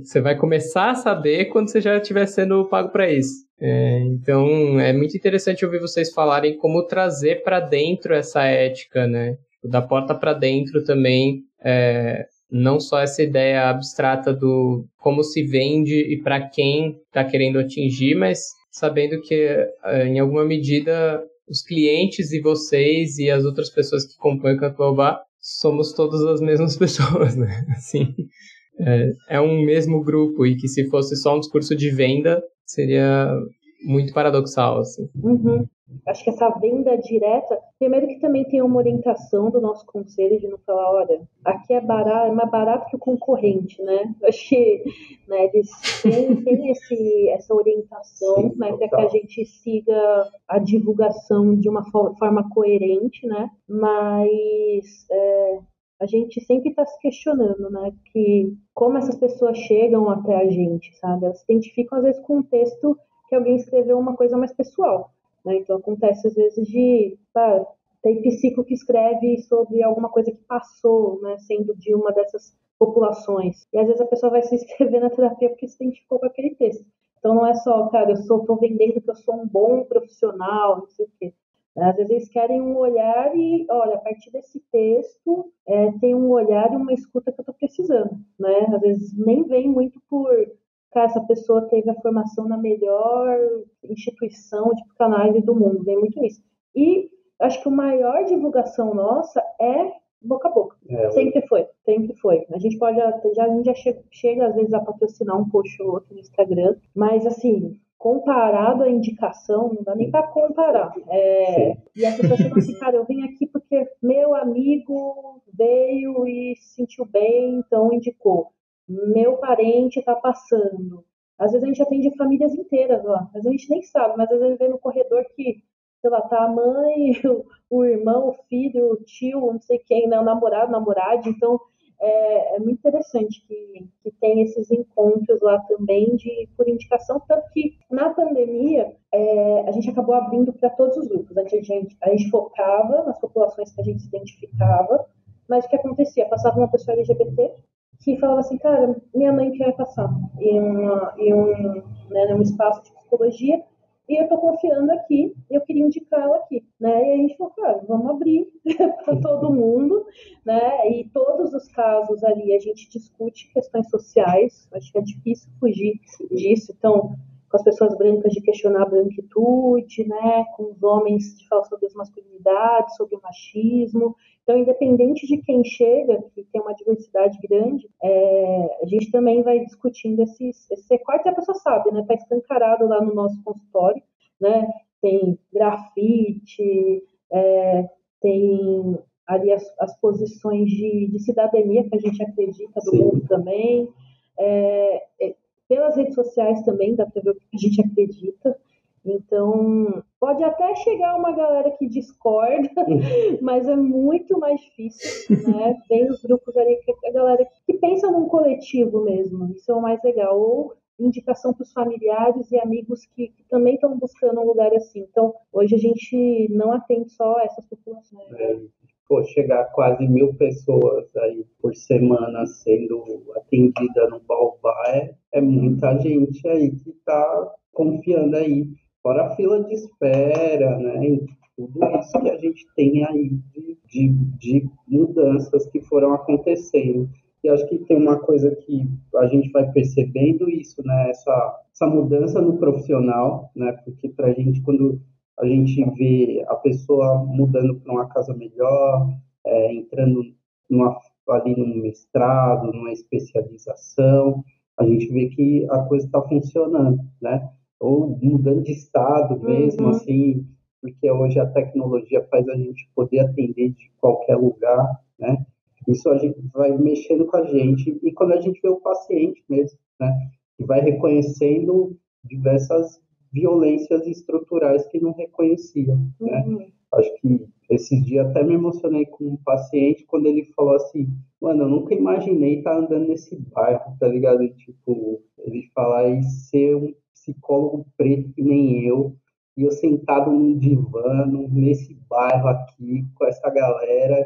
Você vai começar a saber quando você já estiver sendo pago para isso. É, então, é muito interessante ouvir vocês falarem como trazer para dentro essa ética, né? Da porta para dentro também, é, não só essa ideia abstrata do como se vende e para quem está querendo atingir, mas sabendo que, é, em alguma medida, os clientes e vocês e as outras pessoas que compõem o Catuabá somos todas as mesmas pessoas, né? Assim, é, é um mesmo grupo e que se fosse só um discurso de venda seria muito paradoxal, assim. Uhum. Acho que essa venda direta, primeiro que também tem uma orientação do nosso conselho de não falar, olha, aqui é barato, é mais barato que o concorrente, né? Acho que né, eles têm, têm esse, essa orientação Sim, né, para que a gente siga a divulgação de uma forma coerente, né? Mas é, a gente sempre está se questionando, né? Que como essas pessoas chegam até a gente, sabe? Elas se identificam às vezes com um texto que alguém escreveu uma coisa mais pessoal. Né? Então acontece às vezes de tá, tem psico que escreve sobre alguma coisa que passou, né, sendo de uma dessas populações. E às vezes a pessoa vai se inscrever na terapia porque se identificou com aquele texto. Então não é só, cara, eu sou, tô vendendo que eu sou um bom profissional, não sei o quê. Às vezes eles querem um olhar e, olha, a partir desse texto é, tem um olhar e uma escuta que eu estou precisando, né? Às vezes nem vem muito por cara, essa pessoa teve a formação na melhor instituição de psicanálise do mundo, vem muito nisso. E acho que a maior divulgação nossa é boca a boca. É, sempre foi, sempre foi. A gente pode, já, a gente já chega, chega às vezes a patrocinar um post ou outro no Instagram, mas assim, comparado à indicação, não dá nem para comparar. É, e a pessoa chega assim, cara, eu vim aqui porque meu amigo veio e se sentiu bem, então indicou meu parente está passando. Às vezes a gente atende famílias inteiras lá, vezes a gente nem sabe, mas às vezes vê no corredor que, sei lá, tá a mãe, o, irmão, o filho, o tio, não sei quem, né, o namorado, namorada, então é, é, muito interessante que, que tem esses encontros lá também de por indicação, tanto que na pandemia é, a gente acabou abrindo para todos os grupos. A, gente, a gente focava nas populações que a gente se identificava, mas o que acontecia? Passava uma pessoa LGBT, que falava assim, cara, minha mãe quer passar em, uma, em um, né, um espaço de psicologia e eu estou confiando aqui, eu queria indicar ela aqui, né? E a gente falou, cara, vamos abrir para todo mundo, né? E todos os casos ali a gente discute questões sociais, acho que é difícil fugir disso, então com as pessoas brancas de questionar a branquitude, né? Com os homens de falar sobre as masculinidades, sobre o machismo, então, independente de quem chega, que tem uma diversidade grande, é, a gente também vai discutindo esses, esses recortes e a pessoa sabe, né? Está escancarado lá no nosso consultório, né? Tem grafite, é, tem ali as, as posições de, de, cidadania que a gente acredita do Sim. mundo também. É, é, redes sociais também dá para ver o que a gente acredita. Então, pode até chegar uma galera que discorda, mas é muito mais difícil, né? Tem os grupos ali que a galera que pensa num coletivo mesmo, isso é o mais legal. Ou indicação para os familiares e amigos que, que também estão buscando um lugar assim. Então, hoje a gente não atende só essas populações. É, pô, chegar a quase mil pessoas aí por semana sendo atendida no Baobá é, é muita gente aí que está confiando aí fora a fila de espera, né? Tudo isso que a gente tem aí de, de, de mudanças que foram acontecendo. E acho que tem uma coisa que a gente vai percebendo isso, né? Essa, essa mudança no profissional, né? Porque para a gente, quando a gente vê a pessoa mudando para uma casa melhor, é, entrando numa, ali num mestrado, numa especialização, a gente vê que a coisa está funcionando, né? ou mudando de estado mesmo, uhum. assim, porque hoje a tecnologia faz a gente poder atender de qualquer lugar, né? Isso a gente vai mexendo com a gente e quando a gente vê o paciente mesmo, né? Que vai reconhecendo diversas violências estruturais que não reconhecia, né? Uhum. Acho que esses dias até me emocionei com um paciente quando ele falou assim, mano, eu nunca imaginei estar andando nesse bairro, tá ligado? Tipo, ele falar e ser um psicólogo preto que nem eu, e eu sentado num divã, nesse bairro aqui, com essa galera,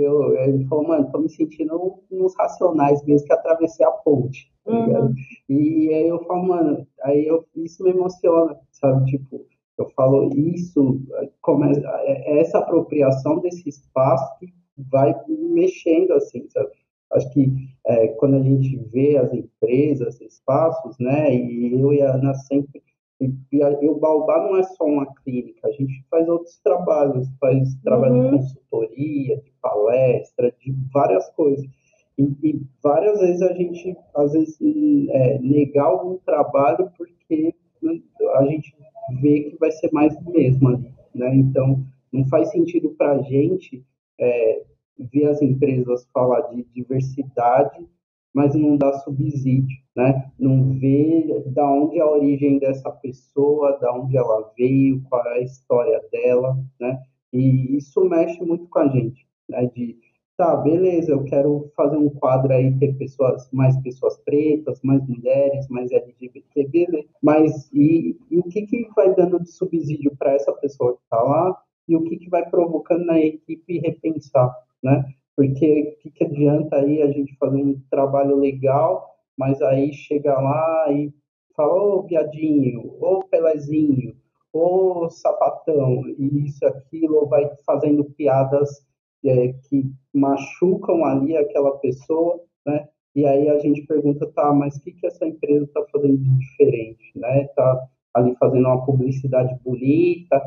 eu, ele falou, mano, tô me sentindo uns racionais mesmo que atravessei a ponte, tá ligado? Uhum. E, aí eu falo, mano, aí eu, isso me emociona, sabe? Tipo, eu falo, isso, começa, é, é essa apropriação desse espaço que vai mexendo, assim, sabe? Acho que é, quando a gente vê as empresas, espaços, né, e eu e a Ana sempre e, e, o Baobá não é só uma clínica, a gente faz outros trabalhos, faz trabalho uhum. de consultoria, de palestra, de várias coisas. E, e várias vezes a gente, às vezes, é, negar algum trabalho porque a gente vê que vai ser mais do mesmo ali, né? Então, não faz sentido para a gente é, ver as empresas falar de diversidade mas não dá subsídio, né? Não vê da onde é a origem dessa pessoa, da onde ela veio, qual é a história dela, né? E isso mexe muito com a gente, né? De tá, beleza, eu quero fazer um quadro aí ter pessoas, mais pessoas pretas, mais mulheres, mais LGBT, beleza. Mas e, e o que que vai dando de subsídio para essa pessoa que está lá e o que que vai provocando na equipe repensar, né? Porque o que, que adianta aí a gente fazer um trabalho legal, mas aí chega lá e fala, ô viadinho, ô pelezinho, ô sapatão, e isso aquilo, vai fazendo piadas é, que machucam ali aquela pessoa, né? E aí a gente pergunta, tá, mas o que, que essa empresa está fazendo de diferente, né? Tá ali fazendo uma publicidade bonita,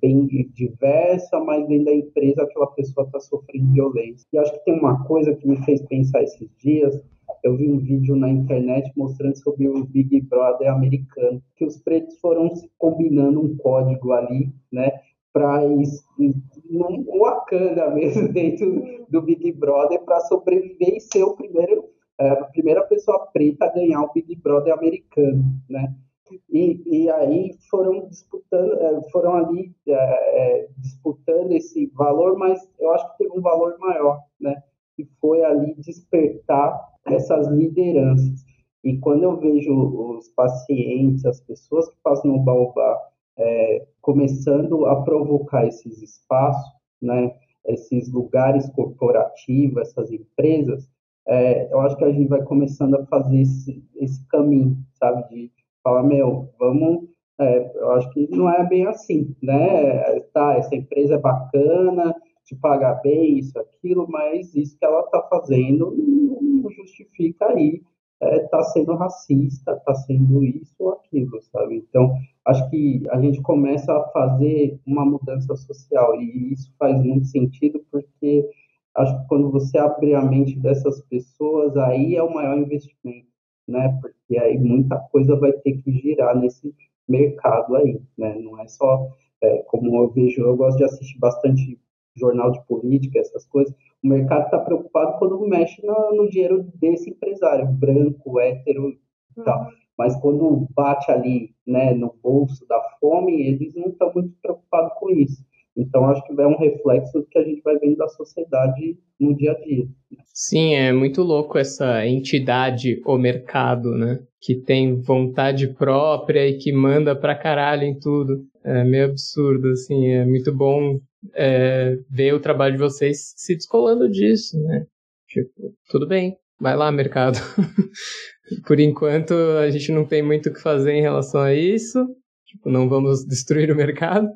bem diversa, mas dentro da empresa aquela pessoa está sofrendo violência. E acho que tem uma coisa que me fez pensar esses dias. Eu vi um vídeo na internet mostrando sobre o Big Brother americano, que os pretos foram combinando um código ali, né, para um Wakanda mesmo dentro do Big Brother para sobreviver e ser o primeiro é, a primeira pessoa preta a ganhar o Big Brother americano, né? E, e aí foram disputando, é, foram ali é, disputando esse valor, mas eu acho que teve um valor maior, né? Que foi ali despertar essas lideranças. E quando eu vejo os pacientes, as pessoas que passam no Baobá, é, começando a provocar esses espaços, né? Esses lugares corporativos, essas empresas, é, eu acho que a gente vai começando a fazer esse, esse caminho, sabe? De fala, meu, vamos. É, eu acho que não é bem assim, né? Tá, essa empresa é bacana, te paga bem, isso, aquilo, mas isso que ela está fazendo não justifica aí é, tá sendo racista, tá sendo isso ou aquilo, sabe? Então, acho que a gente começa a fazer uma mudança social e isso faz muito sentido porque acho que quando você abre a mente dessas pessoas, aí é o maior investimento né? Porque aí muita coisa vai ter que girar nesse mercado aí, né? Não é só é, como eu vejo, eu gosto de assistir bastante jornal de política, essas coisas. O mercado está preocupado quando mexe no, no, dinheiro desse empresário, branco, hétero e tal. Uhum. Mas quando bate ali, né, no bolso da fome, eles não estão muito preocupados com isso. Então, acho que é um reflexo que a gente vai vendo da sociedade no dia a dia. Sim, é muito louco essa entidade, o mercado, né? Que tem vontade própria e que manda pra caralho em tudo. É meio absurdo, assim. É muito bom é, ver o trabalho de vocês se descolando disso, né? Tipo, tudo bem, vai lá, mercado. Por enquanto, a gente não tem muito o que fazer em relação a isso. Tipo, não vamos destruir o mercado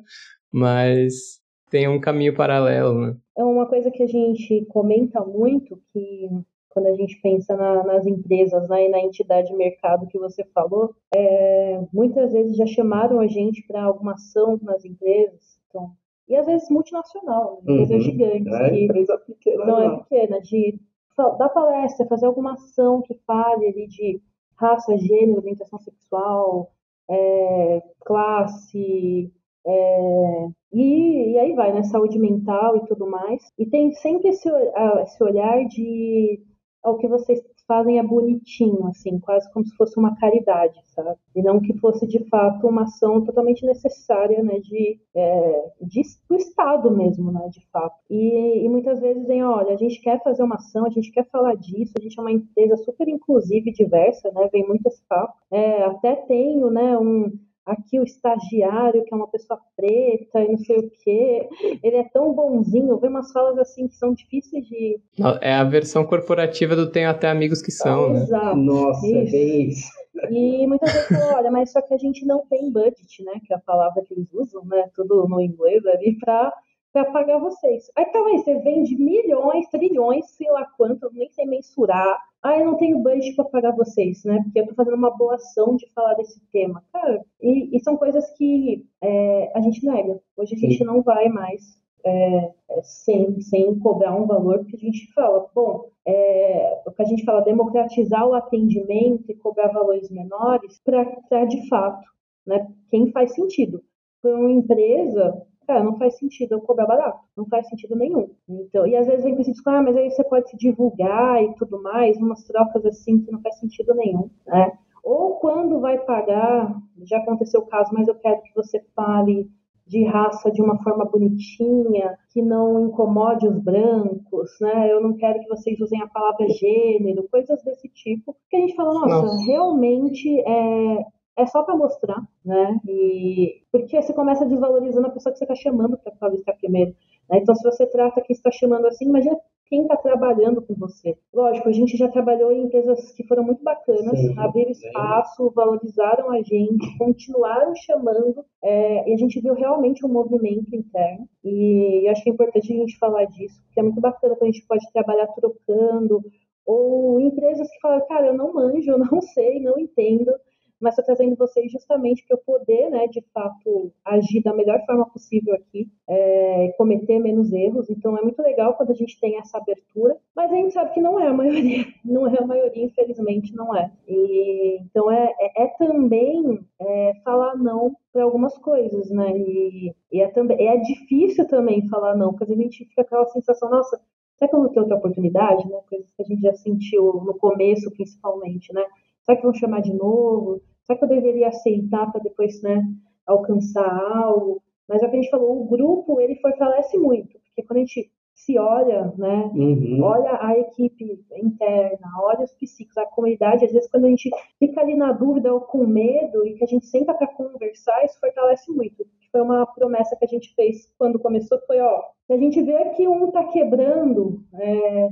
mas tem um caminho paralelo, né? É uma coisa que a gente comenta muito, que quando a gente pensa na, nas empresas né, e na entidade de mercado que você falou, é, muitas vezes já chamaram a gente para alguma ação nas empresas, então, e às vezes multinacional, né, empresas uhum. gigantes. É que empresa pequena. Não, é não é pequena, de dar palestra, fazer alguma ação que fale ali de raça, gênero, orientação sexual, é, classe, é, e, e, aí vai, né? Saúde mental e tudo mais. E tem sempre esse, esse olhar de ao que vocês fazem é bonitinho, assim, quase como se fosse uma caridade, sabe? E não que fosse de fato uma ação totalmente necessária, né, de, é, de do Estado mesmo, né, de fato. E, e, muitas vezes vem, olha, a gente quer fazer uma ação, a gente quer falar disso, a gente é uma empresa super inclusiva e diversa, né, vem muito esse papo. É, até tenho, né, um aqui o estagiário, que é uma pessoa preta e não sei o quê, ele é tão bonzinho, vê umas falas assim que são difíceis de. É a versão corporativa do Tenho Até Amigos que São, ah, né? Exato. Nossa, é isso. é bem isso. E muitas vezes falam, olha, mas só que a gente não tem budget, né? Que é a palavra que eles usam, né? Tudo no inglês ali, para para pagar vocês. Aí também você vende milhões, trilhões, sei lá quanto, nem sei mensurar. Ah, eu não tenho budget para pagar vocês, né? Porque eu estou fazendo uma boa ação de falar desse tema. Cara, e, e são coisas que é, a gente nega. Hoje a gente Sim. não vai mais é, é, sem, sem cobrar um valor, porque a gente fala, bom, é, o que a gente fala, democratizar o atendimento e cobrar valores menores para de fato, né? Quem faz sentido. Para uma empresa, cara, não faz sentido eu cobrar barato, não faz sentido nenhum. Então, e às vezes vem com esse discurso, ah, mas aí você pode se divulgar e tudo mais, umas trocas assim que não faz sentido nenhum, né? Ou quando vai pagar, já aconteceu o caso, mas eu quero que você fale de raça de uma forma bonitinha, que não incomode os brancos, né? Eu não quero que vocês usem a palavra gênero, coisas desse tipo. Que a gente fala, nossa, nossa. realmente é, é só para mostrar, né? E porque você começa desvalorizando a pessoa que você está chamando para palestrar primeiro. Né? Então, se você trata quem está chamando assim, imagina quem está trabalhando com você. Lógico, a gente já trabalhou em empresas que foram muito bacanas, sim, abriram espaço, valorizaram a gente, continuaram chamando, é, e a gente viu realmente um movimento interno. E acho que é importante a gente falar disso, porque é muito bacana quando a gente pode trabalhar trocando, ou empresas que falam, cara, eu não manjo, eu não sei, não entendo mas estou trazendo vocês justamente para eu poder, né, de fato, agir da melhor forma possível aqui, é, cometer menos erros. Então é muito legal quando a gente tem essa abertura, mas a gente sabe que não é a maioria, não é a maioria, infelizmente não é. E, então é, é, é também é, falar não para algumas coisas, né? E, e, é, também, é difícil também falar não, porque a gente fica com aquela sensação, nossa, será que eu vou ter outra oportunidade, né? Coisas que a gente já sentiu no começo, principalmente, né? Será que vão chamar de novo? Será que eu deveria aceitar para depois, né, alcançar algo? Mas é o que a gente falou, o grupo, ele fortalece muito, porque quando a gente se olha, né, uhum. olha a equipe interna, olha os psíquicos, a comunidade, às vezes quando a gente fica ali na dúvida ou com medo e que a gente senta para conversar, isso fortalece muito. Foi uma promessa que a gente fez quando começou, foi, ó, se a gente vê que um tá quebrando, é,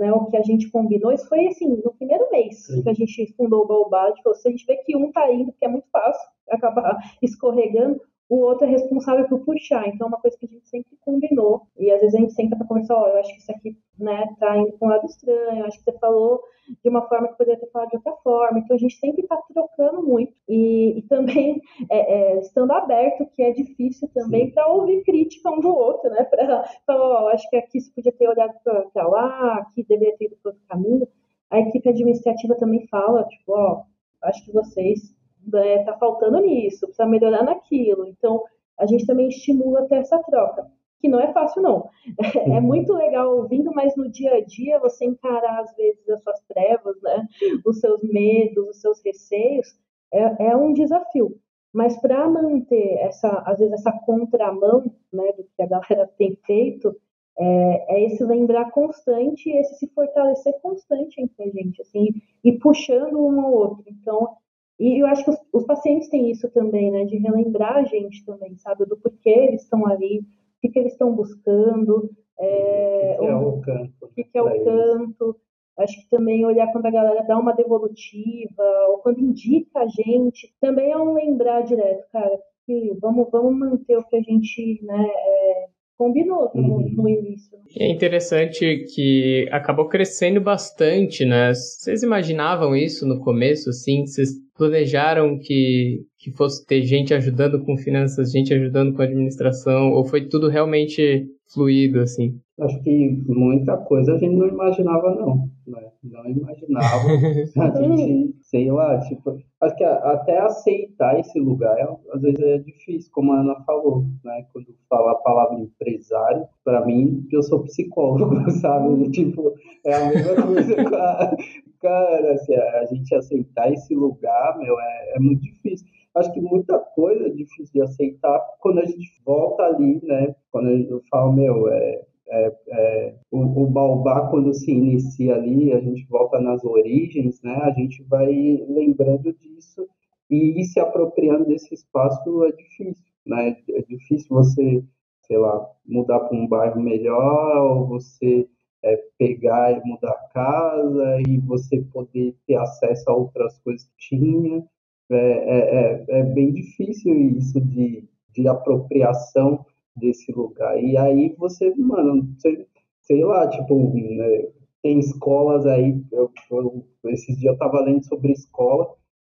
né, o que a gente combinou, isso foi assim, no primeiro mês Sim. que a gente fundou o Baobá, a gente falou, se a gente vê que um tá indo, porque é muito fácil acabar escorregando, o outro é responsável por puxar. Então, é uma coisa que a gente sempre combinou. E às vezes a gente senta para conversar, ó, oh, eu acho que isso aqui, né, tá indo para um lado estranho, eu acho que você falou de uma forma que poderia ter falado de outra forma. Então, a gente sempre está trocando muito. E, e também é, é, estando aberto, que é difícil também, para ouvir crítica um do outro, né? Para falar, ó, oh, acho que aqui você podia ter olhado para lá, aqui deveria ter ido para outro caminho. A equipe administrativa também fala, tipo, ó, oh, acho que vocês né, tá faltando nisso, precisa melhorar naquilo. Então, a gente também estimula ter essa troca, que não é fácil, não. É, é muito legal ouvindo, mas no dia a dia você encarar, às vezes, as suas trevas, né, os seus medos, os seus receios, é, é um desafio. Mas para manter essa, às vezes, essa contramão né, do que a galera tem feito, é, é, esse lembrar constante, esse se fortalecer constante entre a gente, assim, e puxando um ao outro. Então, e eu acho que os, os, pacientes têm isso também, né? De relembrar a gente também, sabe? Do porquê eles estão ali, o que, que eles estão buscando. É, o que, é o canto. O que, que é o canto. Acho que também olhar quando a galera dá uma devolutiva, ou quando indica a gente, também é um lembrar direto, cara, que vamos, vamos manter o que a gente né, é, combinou no, uhum. no início. E é interessante que acabou crescendo bastante, né? Vocês imaginavam isso no começo, assim? Vocês planejaram que, que fosse ter gente ajudando com finanças, gente ajudando com administração, ou foi tudo realmente fluido, assim? Acho que muita coisa a gente não imaginava, não. Né? Não imaginava. a gente, sei lá, tipo, acho que até aceitar esse lugar, é, às vezes é difícil, como a Ana falou, né? Quando fala a palavra empresário, para mim, eu sou psicólogo, sabe? Tipo, é a mesma coisa com a, cara, assim, a gente aceitar esse lugar, meu, é, é muito difícil. Acho que muita coisa é difícil de aceitar quando a gente volta ali, né? Quando eu falo, meu, é, é, é, o, o Baobá, quando se inicia ali, a gente volta nas origens, né? A gente vai lembrando disso e ir se apropriando desse espaço é difícil, né? É difícil você, sei lá, mudar para um bairro melhor, ou você é, pegar e mudar a casa, e você poder ter acesso a outras coisas que tinha. É, é, é, é bem difícil isso de, de apropriação desse lugar. E aí você, mano, você, sei lá, tipo, né, tem escolas aí, eu, eu, esses dias eu tava lendo sobre escola,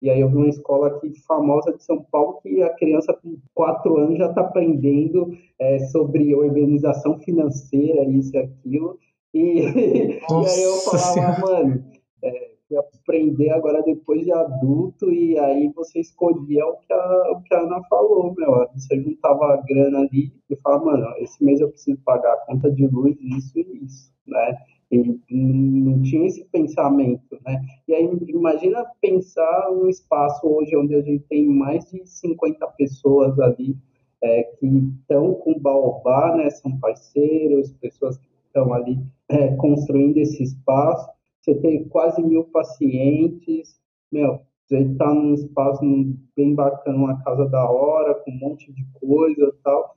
e aí eu vi uma escola aqui famosa de São Paulo que a criança com quatro anos já está aprendendo é, sobre organização financeira, isso e aquilo. E, e aí eu falava, mano, é, fui aprender agora depois de adulto, e aí você escolhia o que a, o que a Ana falou, meu. Você juntava a grana ali e falava, mano, esse mês eu preciso pagar a conta de luz, isso e isso, né? E não tinha esse pensamento, né? E aí, imagina pensar um espaço hoje onde a gente tem mais de 50 pessoas ali é, que estão com Baobá, né? São parceiros, pessoas que estão ali é, construindo esse espaço. Você tem quase mil pacientes, meu, você está num espaço bem bacana, uma casa da hora, com um monte de coisa e tal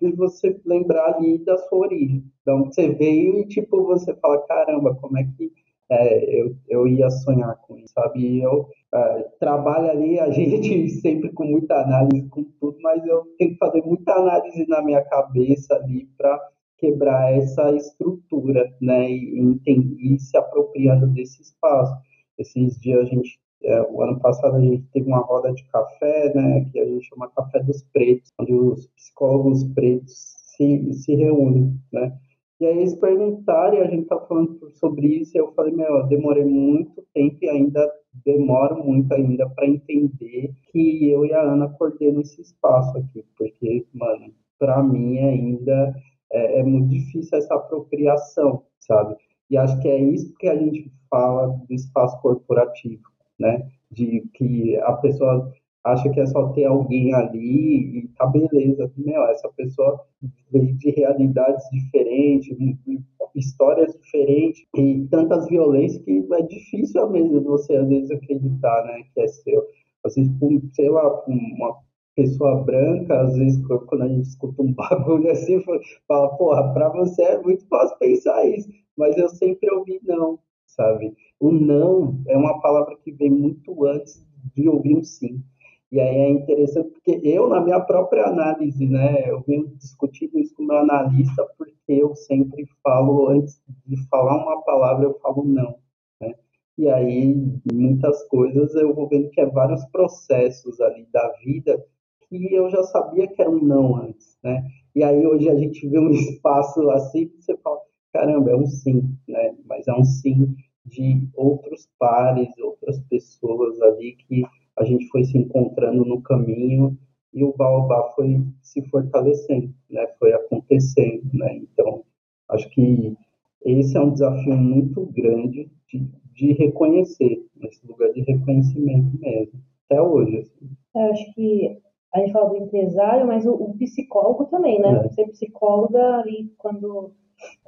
e você lembrar ali da sua origem, onde você veio e, tipo, você fala, caramba, como é que é, eu, eu ia sonhar com isso, sabe? E eu é, trabalho ali, a gente sempre com muita análise, com tudo, mas eu tenho que fazer muita análise na minha cabeça ali para quebrar essa estrutura, né? E, e, e se apropriando desse espaço. Esses dias a gente é, o ano passado a gente teve uma roda de café, né, que a gente chama Café dos Pretos, onde os psicólogos pretos se, se reúnem, né. E aí eles perguntaram, e a gente tá falando sobre isso, e eu falei, meu, eu demorei muito tempo e ainda demoro muito ainda para entender que eu e a Ana coordenam esse espaço aqui, porque, mano, para mim ainda é, é muito difícil essa apropriação, sabe? E acho que é isso que a gente fala do espaço corporativo né? De que a pessoa acha que é só ter alguém ali e tá beleza. Meu, essa pessoa veio de realidades diferentes, histórias diferentes e tantas violências que é difícil mesmo você às vezes acreditar, né, que é seu. Às vezes, sei lá, uma pessoa branca, às vezes quando a gente escuta um bagulho assim, fala, porra, pra você é muito fácil pensar isso, mas eu sempre ouvi não, sabe? O não é uma palavra que vem muito antes de ouvir um sim. E aí é interessante porque eu, na minha própria análise, né, eu venho discutindo isso com meu analista, porque eu sempre falo, antes de falar uma palavra, eu falo não. Né? E aí, muitas coisas eu vou vendo que é vários processos ali da vida que eu já sabia que era um não antes, né? E aí hoje a gente vê um espaço assim, você fala, caramba, é um sim, né? Mas é um sim de outros pares, outras pessoas ali que a gente foi se encontrando no caminho e o Baobá foi se fortalecendo, né? Foi acontecendo, né? Então, acho que esse é um desafio muito grande de, de reconhecer, nesse lugar de reconhecimento mesmo, até hoje. Assim. Eu acho que a gente fala do empresário, mas o, o psicólogo também, né? É. Ser psicóloga ali quando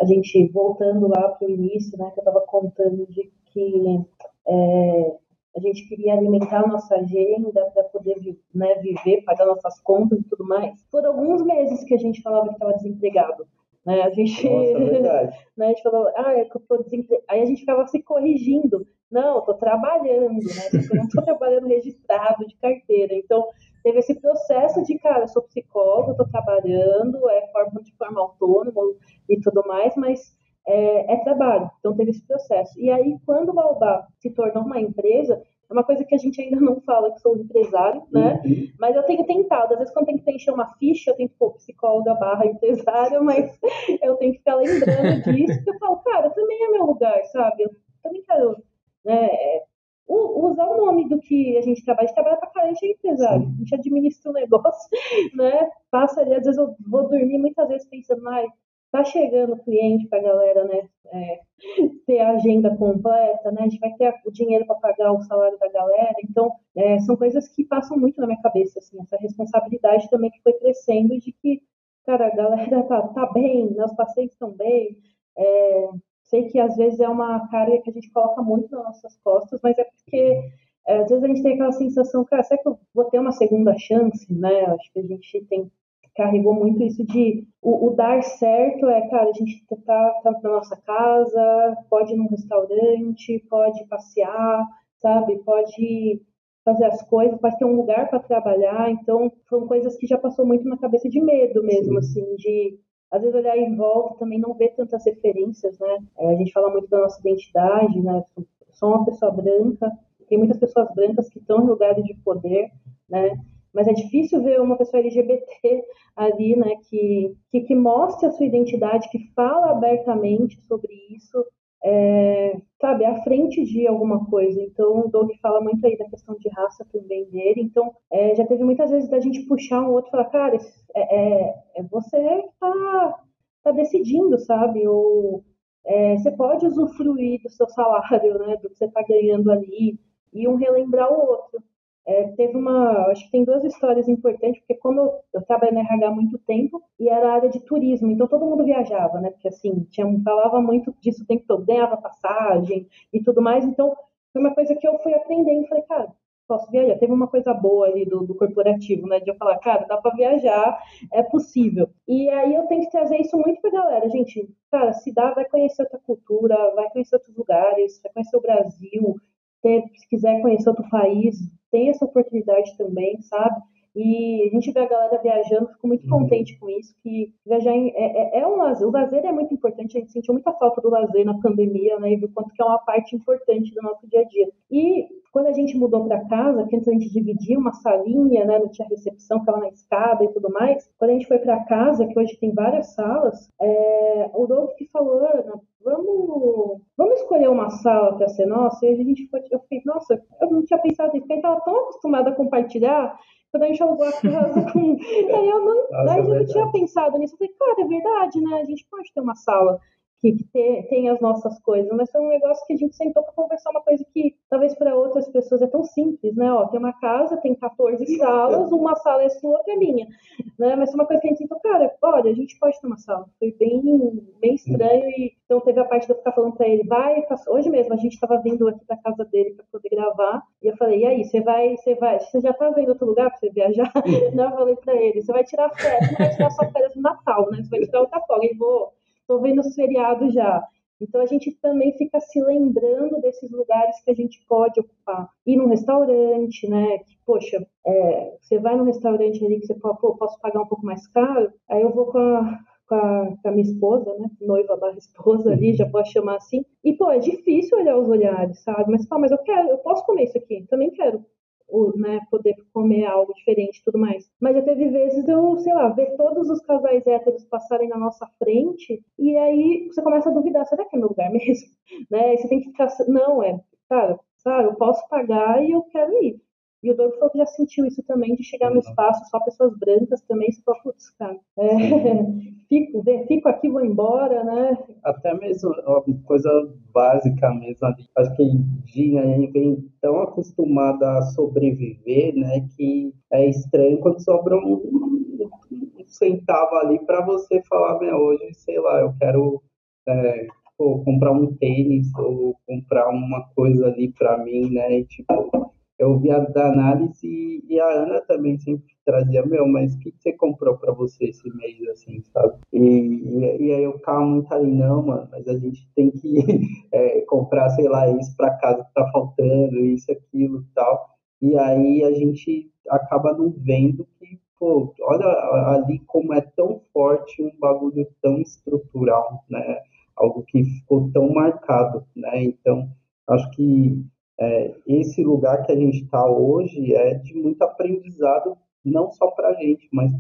a gente voltando lá para o início, né, que eu estava contando de que é, a gente queria alimentar a nossa agenda para poder né, viver, pagar nossas contas e tudo mais. Foram alguns meses que a gente falava que estava desempregado. Né? A gente, Nossa, né, a gente falava, ah, é que eu tô desempregado. Aí a gente ficava se corrigindo. Não, estou trabalhando, né? Eu não estou trabalhando registrado de carteira. Então, teve esse processo de, cara, eu sou psicólogo, estou trabalhando, é forma de forma autônoma e tudo mais, mas é, é, trabalho. Então teve esse processo. E aí, quando o Baobá se tornou uma empresa, é uma coisa que a gente ainda não fala que sou empresário, né? Uhum. Mas eu tenho tentado. Às vezes, quando tem que preencher uma ficha, eu tenho que pôr psicóloga barra empresária, mas eu tenho que ficar lembrando disso, porque eu falo, cara, também é meu lugar, sabe? Eu também quero né, usar o nome do que a gente trabalha. A gente trabalha para caramba, a gente é empresário, a gente administra o um negócio, né? Passa ali, às vezes eu vou dormir muitas vezes pensando, ai, tá chegando cliente para a galera, né? É, ter a agenda completa, né? A gente vai ter o dinheiro para pagar o salário da galera. Então, é, são coisas que passam muito na minha cabeça, assim, essa responsabilidade também que foi crescendo de que, cara, a galera tá, tá bem, meus pacientes estão bem. É, sei que às vezes é uma carga que a gente coloca muito nas nossas costas, mas é porque é, às vezes a gente tem aquela sensação, cara, será que eu vou ter uma segunda chance, né? Acho que a gente tem carregou muito isso de o, o, dar certo é, cara, a gente tá, tá na nossa casa, pode ir num restaurante, pode passear, sabe? Pode fazer as coisas, pode ter um lugar para trabalhar. Então, são coisas que já passou muito na cabeça de medo mesmo, Sim. assim, de às vezes olhar em volta também não ver tantas referências, né? É, a gente fala muito da nossa identidade, né? Sou uma pessoa branca, tem muitas pessoas brancas que estão em lugares de poder, né? Mas é difícil ver uma pessoa LGBT ali, né, que, que, que mostre a sua identidade, que fala abertamente sobre isso, é, sabe, à frente de alguma coisa. Então, o Doug fala muito aí da questão de raça também dele. Então, é, já teve muitas vezes da gente puxar um outro e falar, cara, é, é, é você que tá, tá decidindo, sabe? Ou é, você pode usufruir do seu salário, né, do que você está ganhando ali, e um relembrar o outro. É, teve uma, acho que tem duas histórias importantes, porque como eu, eu trabalhei na RH há muito tempo e era área de turismo, então todo mundo viajava, né? Porque assim, tinha, falava muito disso o tempo todo, ganhava passagem e tudo mais, então foi uma coisa que eu fui aprendendo, falei, cara, posso viajar. Teve uma coisa boa ali do, do corporativo, né? De eu falar, cara, dá para viajar, é possível. E aí eu tenho que trazer isso muito pra galera, gente. Cara, se dá, vai conhecer outra cultura, vai conhecer outros lugares, vai conhecer o Brasil, se quiser conhecer outro país, tem essa oportunidade também, sabe? E a gente vê a galera viajando, fico muito uhum. contente com isso, que viajar é, é, é, um lazer, o lazer é muito importante, a gente sentiu muita falta do lazer na pandemia, né, e viu quanto que é uma parte importante do nosso dia a dia. E quando a gente mudou para casa, que antes a gente dividia uma salinha, né, não tinha recepção, ficava na escada e tudo mais, quando a gente foi para casa, que hoje tem várias salas, é, o Doug que falou, Ana, vamos, vamos escolher uma sala para ser nossa, e a gente foi, eu fiquei, nossa, eu não tinha pensado nisso, porque a gente estava tão acostumada a compartilhar, quando a gente alugou a casa com. Aí eu não, Nossa, aí eu não tinha pensado nisso. Eu falei, cara, é verdade, né? A gente pode ter uma sala que, que tem, tem as nossas coisas, mas foi um negócio que a gente sentou para conversar uma coisa que talvez para outras pessoas é tão simples, né? Ó, tem uma casa, tem 14 salas, uma sala é sua, outra é minha, né? Mas foi uma coisa que a gente sentou, cara, olha, a gente pode ter uma sala. Foi bem, bem estranho e então teve a parte de eu ficar falando para ele, vai, hoje mesmo a gente estava vindo aqui para casa dele para poder gravar e eu falei, e aí, você vai, você vai, você já tá vendo outro lugar para você viajar? Não, eu falei para ele, você vai tirar férias, não vai tirar só férias no Natal, né? Você vai tirar outra folga. Ele falou, estou vendo os feriados já. Então a gente também fica se lembrando desses lugares que a gente pode ocupar. Ir num restaurante, né? Que, poxa, é, você vai num restaurante ali que você pode, pô, posso pagar um pouco mais caro, aí eu vou com a, com a, com a minha esposa, né? Noiva barra esposa ali, já posso chamar assim. E, pô, é difícil olhar os olhares, sabe? Mas, pô, mas eu quero, eu posso comer isso aqui, também quero o, né, poder comer algo diferente e tudo mais. Mas já teve vezes eu, sei lá, ver todos os casais héteros passarem na nossa frente e aí você começa a duvidar, será que é meu lugar mesmo? Né? E você tem que ficar, não, é, cara, sabe, eu posso pagar e eu quero ir. E o Doug falou que já sentiu isso também, de chegar no uhum. espaço só pessoas brancas também, você fala, putz, cara, é, fico, fico aqui, vou embora, né? Até mesmo uma coisa básica mesmo ali. Acho que a gente vem tão acostumada a sobreviver, né, que é estranho quando sobra um, um centavo ali para você falar, meu, hoje, sei lá, eu quero é, pô, comprar um tênis ou comprar uma coisa ali para mim, né, e, tipo eu vi a da análise e a Ana também sempre trazia, meu, mas o que, você comprou para você esse mês, assim, sabe? E, e, e, aí eu ficava muito ali, não, mano, mas a gente tem que é, comprar, sei lá, isso para casa que tá faltando, isso, aquilo tal. E aí a gente acaba não vendo que, pô, olha ali como é tão forte um bagulho tão estrutural, né? Algo que ficou tão marcado, né? Então, acho que é, esse lugar que a gente está hoje é de muito aprendizado, não só para a gente, mas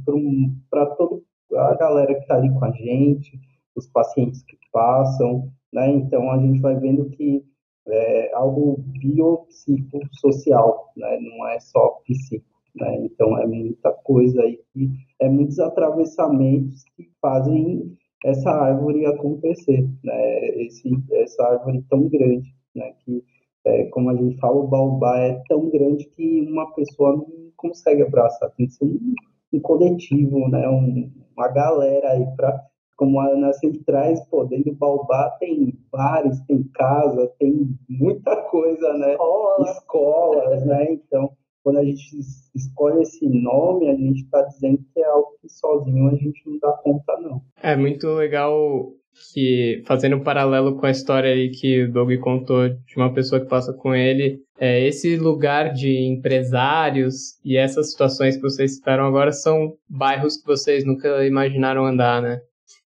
para toda a galera que está ali com a gente, os pacientes que passam, né? Então a gente vai vendo que é algo biopsicossocial, né? Não é só psico, né? Então é muita coisa aí que é muitos atravessamentos que fazem essa árvore acontecer, né? Esse, essa árvore tão grande, né? Que é, como a gente fala, o baobá é tão grande que uma pessoa não consegue abraçar, tem que ser um, um coletivo, né, um, uma galera aí para como a Ana sempre traz, pô, dentro do Baobá tem bares, tem casa, tem muita coisa, né? Escola. Escolas, né? Então, quando a gente escolhe esse nome, a gente está dizendo que é algo que sozinho a gente não dá conta, não. É muito legal que, fazendo um paralelo com a história aí que o Doug contou de uma pessoa que passa com ele, é, esse lugar de empresários e essas situações que vocês citaram agora são bairros que vocês nunca imaginaram andar, né?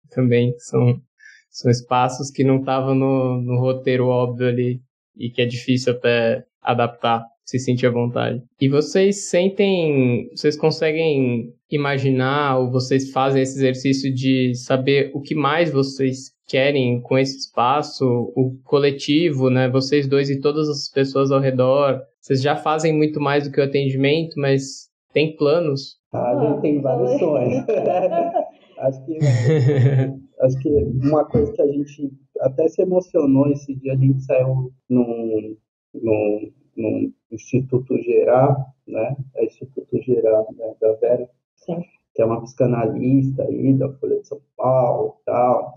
Também são, são espaços que não estavam no, no roteiro óbvio ali e que é difícil até adaptar se sentir à vontade. E vocês sentem, vocês conseguem imaginar ou vocês fazem esse exercício de saber o que mais vocês querem com esse espaço, o coletivo, né? Vocês dois e todas as pessoas ao redor. Vocês já fazem muito mais do que o atendimento, mas tem planos? Ah, a gente tem vários sonhos. acho que acho que uma coisa que a gente até se emocionou esse dia a gente saiu num, num no Instituto Geral, né? É Instituto Geral né, da Vera, Sim. que é uma psicanalista aí da Folha de São Paulo e tal,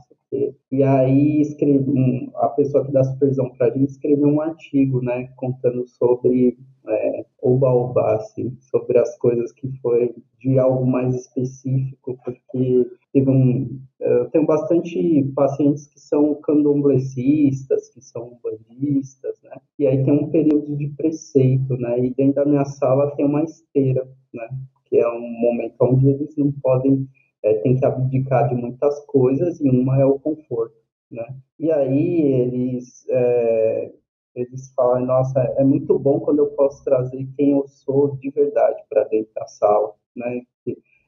e aí escrevi, um, a pessoa que dá supervisão para a gente escreveu um artigo, né, contando sobre é, o baobá, assim, sobre as coisas que foi de algo mais específico, porque teve um, eu tenho bastante pacientes que são candomblecistas, que são bandistas, né, e aí tem um período de preceito, né, e dentro da minha sala tem uma esteira, né, que é um momento onde eles não podem é, tem que abdicar de muitas coisas e uma é o conforto, né? E aí eles é, eles falam, nossa, é muito bom quando eu posso trazer quem eu sou de verdade para dentro da sala, né?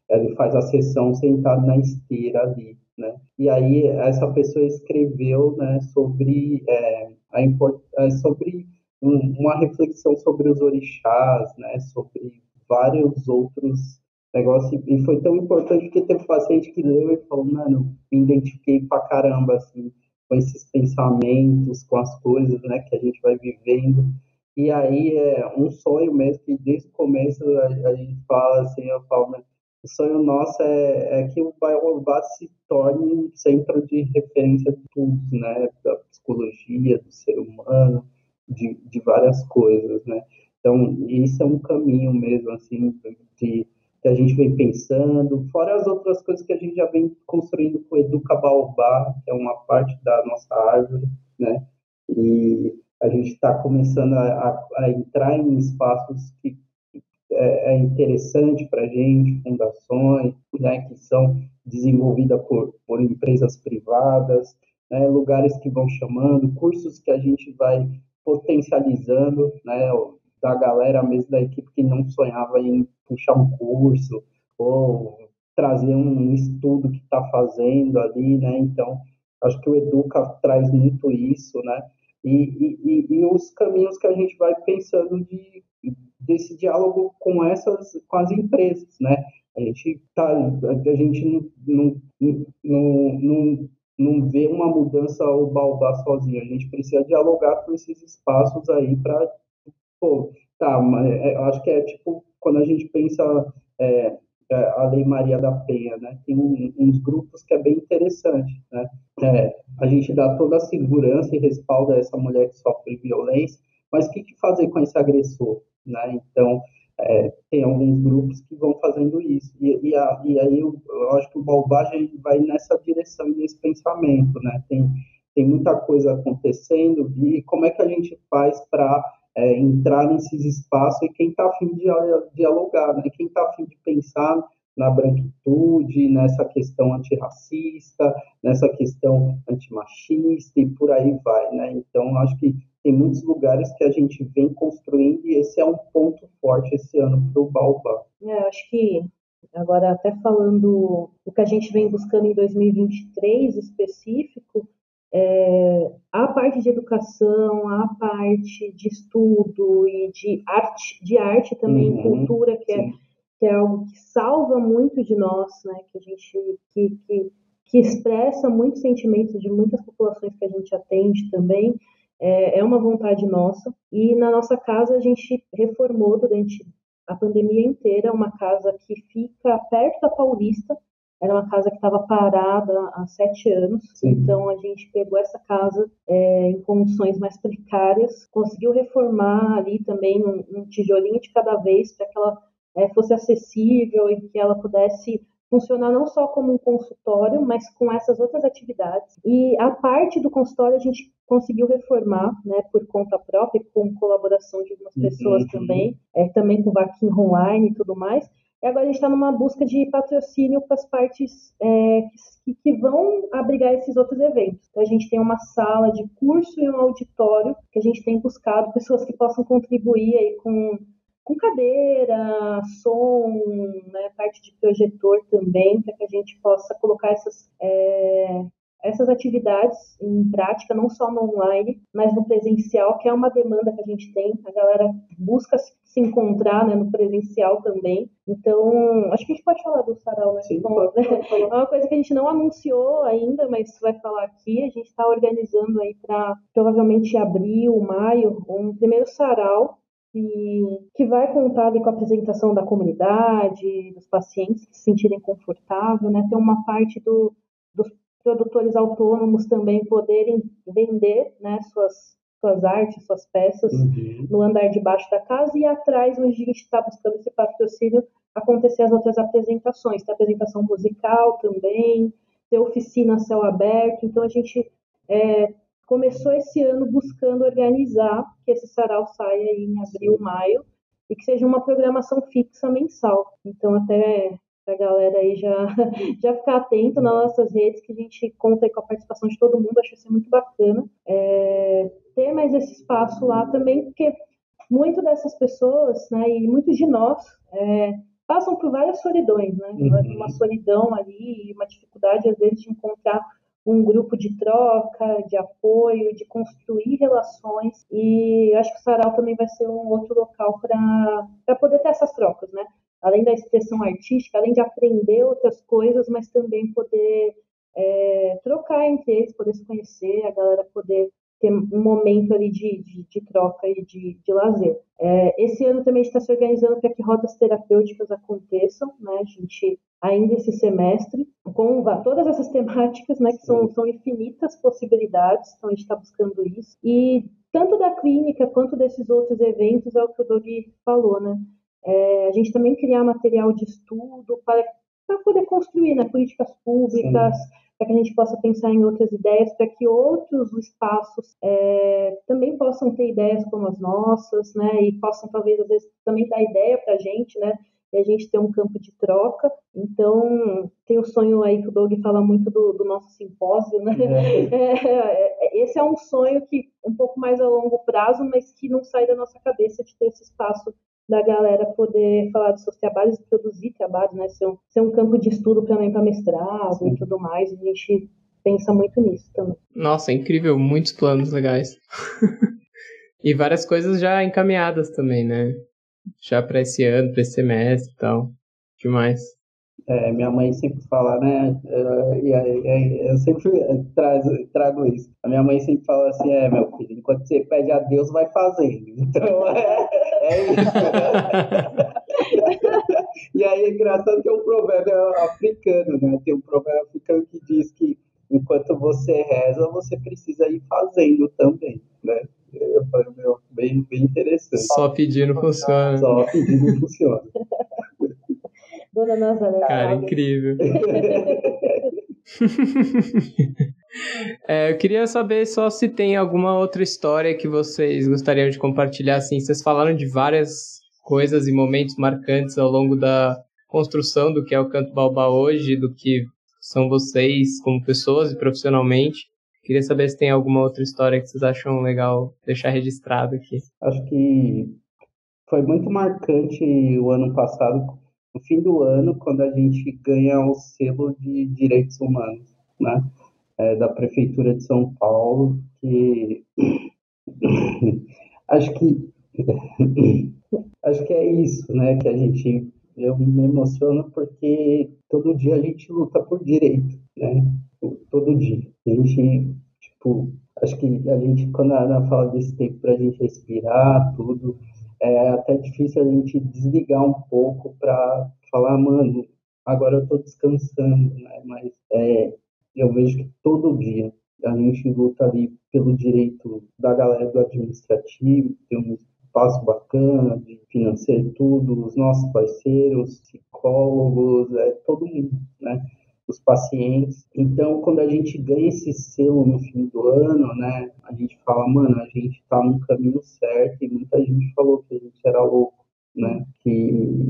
Ele faz a sessão sentado na esteira ali, né? E aí essa pessoa escreveu, né, sobre é, a import, é, sobre um, uma reflexão sobre os orixás, né? Sobre vários outros negócio e foi tão importante que teve paciente que leu e falou, mano, me identifiquei pra caramba, assim, com esses pensamentos, com as coisas, né, que a gente vai vivendo. E aí é um sonho mesmo que desde o começo a, a gente fala assim, eu falo, o sonho nosso é, é que o Baobá se torne um centro de referência de tudo, né, da psicologia, do ser humano, de, de várias coisas, né. Então, isso é um caminho mesmo, assim, de que a gente vem pensando, fora as outras coisas que a gente já vem construindo com o Educa Baobá, que é uma parte da nossa árvore, né? E a gente está começando a, a, entrar em espaços que é, é interessante para a gente, fundações, né, que são desenvolvidas por, por empresas privadas, né, lugares que vão chamando, cursos que a gente vai potencializando, né, da galera mesmo da equipe que não sonhava em puxar um curso ou trazer um estudo que está fazendo ali, né? Então, acho que o Educa traz muito isso, né? E, e, e, os caminhos que a gente vai pensando de, desse diálogo com essas, com as empresas, né? A gente tá, a gente não, não, não, não, não vê uma mudança ao Baobá sozinho, a gente precisa dialogar com esses espaços aí para pô, tá, mas é, acho que é tipo quando a gente pensa é, é, a Lei Maria da Penha, né? Tem um, uns grupos que é bem interessante, né? É, a gente dá toda a segurança e respalda essa mulher que sofre violência, mas o que, que fazer com esse agressor, né? Então, é, tem alguns grupos que vão fazendo isso. E, e, a, e aí eu, eu, acho que o Balbagem vai nessa direção, nesse pensamento, né? Tem, tem muita coisa acontecendo e como é que a gente faz para é, entrar nesses espaços e quem está afim de dialogar, né? quem está afim de pensar na branquitude, nessa questão antirracista, nessa questão antimachista e por aí vai, né? Então, acho que tem muitos lugares que a gente vem construindo e esse é um ponto forte esse ano para o Baobá. É, acho que agora até falando o que a gente vem buscando em 2023 específico, é, a parte de educação, a parte de estudo e de arte, de arte também, uhum, cultura, que é, que é algo que salva muito de nós, né? Que a gente que, que, que expressa muitos sentimentos de muitas populações que a gente atende também. É, é uma vontade nossa. E na nossa casa a gente reformou durante a pandemia inteira uma casa que fica perto da Paulista, era uma casa que estava parada há sete anos, Sim. então a gente pegou essa casa é, em condições mais precárias, conseguiu reformar ali também um, um tijolinho de cada vez para que ela é, fosse acessível e que ela pudesse funcionar não só como um consultório, mas com essas outras atividades. E a parte do consultório a gente conseguiu reformar, né, por conta própria, com colaboração de algumas pessoas uhum. também, é, também com vaquinha online e tudo mais. E agora a gente está numa busca de patrocínio para as partes é, que, que, vão abrigar esses outros eventos. Então a gente tem uma sala de curso e um auditório que a gente tem buscado pessoas que possam contribuir aí com com cadeira, som, né, parte de projetor também, para que a gente possa colocar essas, é, essas atividades em prática, não só no online, mas no presencial, que é uma demanda que a gente tem. A galera busca se encontrar né, no presencial também. Então, acho que a gente pode falar do sarau, né? Sim, Bom, né? É uma coisa que a gente não anunciou ainda, mas vai falar aqui. A gente está organizando aí para provavelmente abril, maio, um primeiro sarau que, que vai contar ali com a apresentação da comunidade, dos pacientes que se sentirem confortável, né? Tem uma parte do, produtores autônomos também poderem vender, né, suas suas artes, suas peças uhum. no andar de baixo da casa e atrás, onde a gente está buscando esse patrocínio, acontecer as outras apresentações. Tem apresentação musical também, tem oficina a céu aberto. Então, a gente é, começou esse ano buscando organizar que esse sarau saia em abril, maio, e que seja uma programação fixa mensal. Então, até a galera aí já, já ficar atento nas nossas redes, que a gente conta com a participação de todo mundo, acho isso muito bacana. É, ter mais esse espaço lá também, porque muito dessas pessoas, né, e muitos de nós, é, passam por várias solidões, né? Uhum. Uma solidão ali, uma dificuldade, às vezes, de encontrar um grupo de troca, de apoio, de construir relações. E eu acho que o Sarau também vai ser um outro local para poder ter essas trocas, né? Além da expressão artística, além de aprender outras coisas, mas também poder é, trocar entre eles, poder se conhecer, a galera poder ter um momento ali de, de, de troca e de, de lazer. É, esse ano também está se organizando para que rodas terapêuticas aconteçam, né? A gente ainda esse semestre, com todas essas temáticas, né, que são, são infinitas possibilidades, então a gente está buscando isso. E tanto da clínica quanto desses outros eventos é o que o Dori falou, né? É, a gente também criar material de estudo para, para poder construir né, políticas públicas, Sim para que a gente possa pensar em outras ideias, para que outros espaços é, também possam ter ideias como as nossas, né, e possam talvez às vezes também dar ideia para a gente, né, e a gente ter um campo de troca. Então, tem o sonho aí que o Doug fala muito do, do nosso simpósio, né? É. É, esse é um sonho que um pouco mais a longo prazo, mas que não sai da nossa cabeça de ter esse espaço da galera poder falar dos seus trabalhos e produzir trabalhos, né? Ser um, ser um campo de estudo também para mestrado Sim. e tudo mais. A gente pensa muito nisso também. Nossa, é incrível, muitos planos legais. e várias coisas já encaminhadas também, né? Já para esse ano, para esse semestre e tal. Demais. É, minha mãe sempre fala, né? E eu sempre trago, trago isso. A minha mãe sempre fala assim: é, meu filho, enquanto você pede a Deus, vai fazendo. Então, é, é isso. e aí é engraçado que é um provérbio africano, né? Tem um provérbio africano que diz que enquanto você reza, você precisa ir fazendo também, né? Eu falei, meu, bem, bem interessante. Só pedindo funciona. Só pedindo funciona. Dona Nazaré. Cara, incrível. é, eu queria saber só se tem alguma outra história que vocês gostariam de compartilhar. Assim, vocês falaram de várias coisas e momentos marcantes ao longo da construção do que é o Canto Balba hoje, do que são vocês como pessoas e profissionalmente. Queria saber se tem alguma outra história que vocês acham legal deixar registrado aqui. Acho que foi muito marcante o ano passado no fim do ano, quando a gente ganha o selo de direitos humanos, né? É, da Prefeitura de São Paulo, que acho que acho que é isso, né? Que a gente eu me emociono porque todo dia a gente luta por direito, né? Todo dia. A gente, tipo, acho que a gente, quando a Ana fala desse tempo para a gente respirar, tudo, é até difícil a gente desligar um pouco para falar, mano, agora eu estou descansando, né? Mas é, eu vejo que todo dia a gente luta ali pelo direito da galera do administrativo, tem um espaço bacana de financeiro tudo, os nossos parceiros, psicólogos, é todo mundo, né? Os pacientes. Então, quando a gente ganha esse selo no fim do ano, né? A gente fala, mano, a gente tá no caminho certo e muita gente falou que a gente era louco, né? Que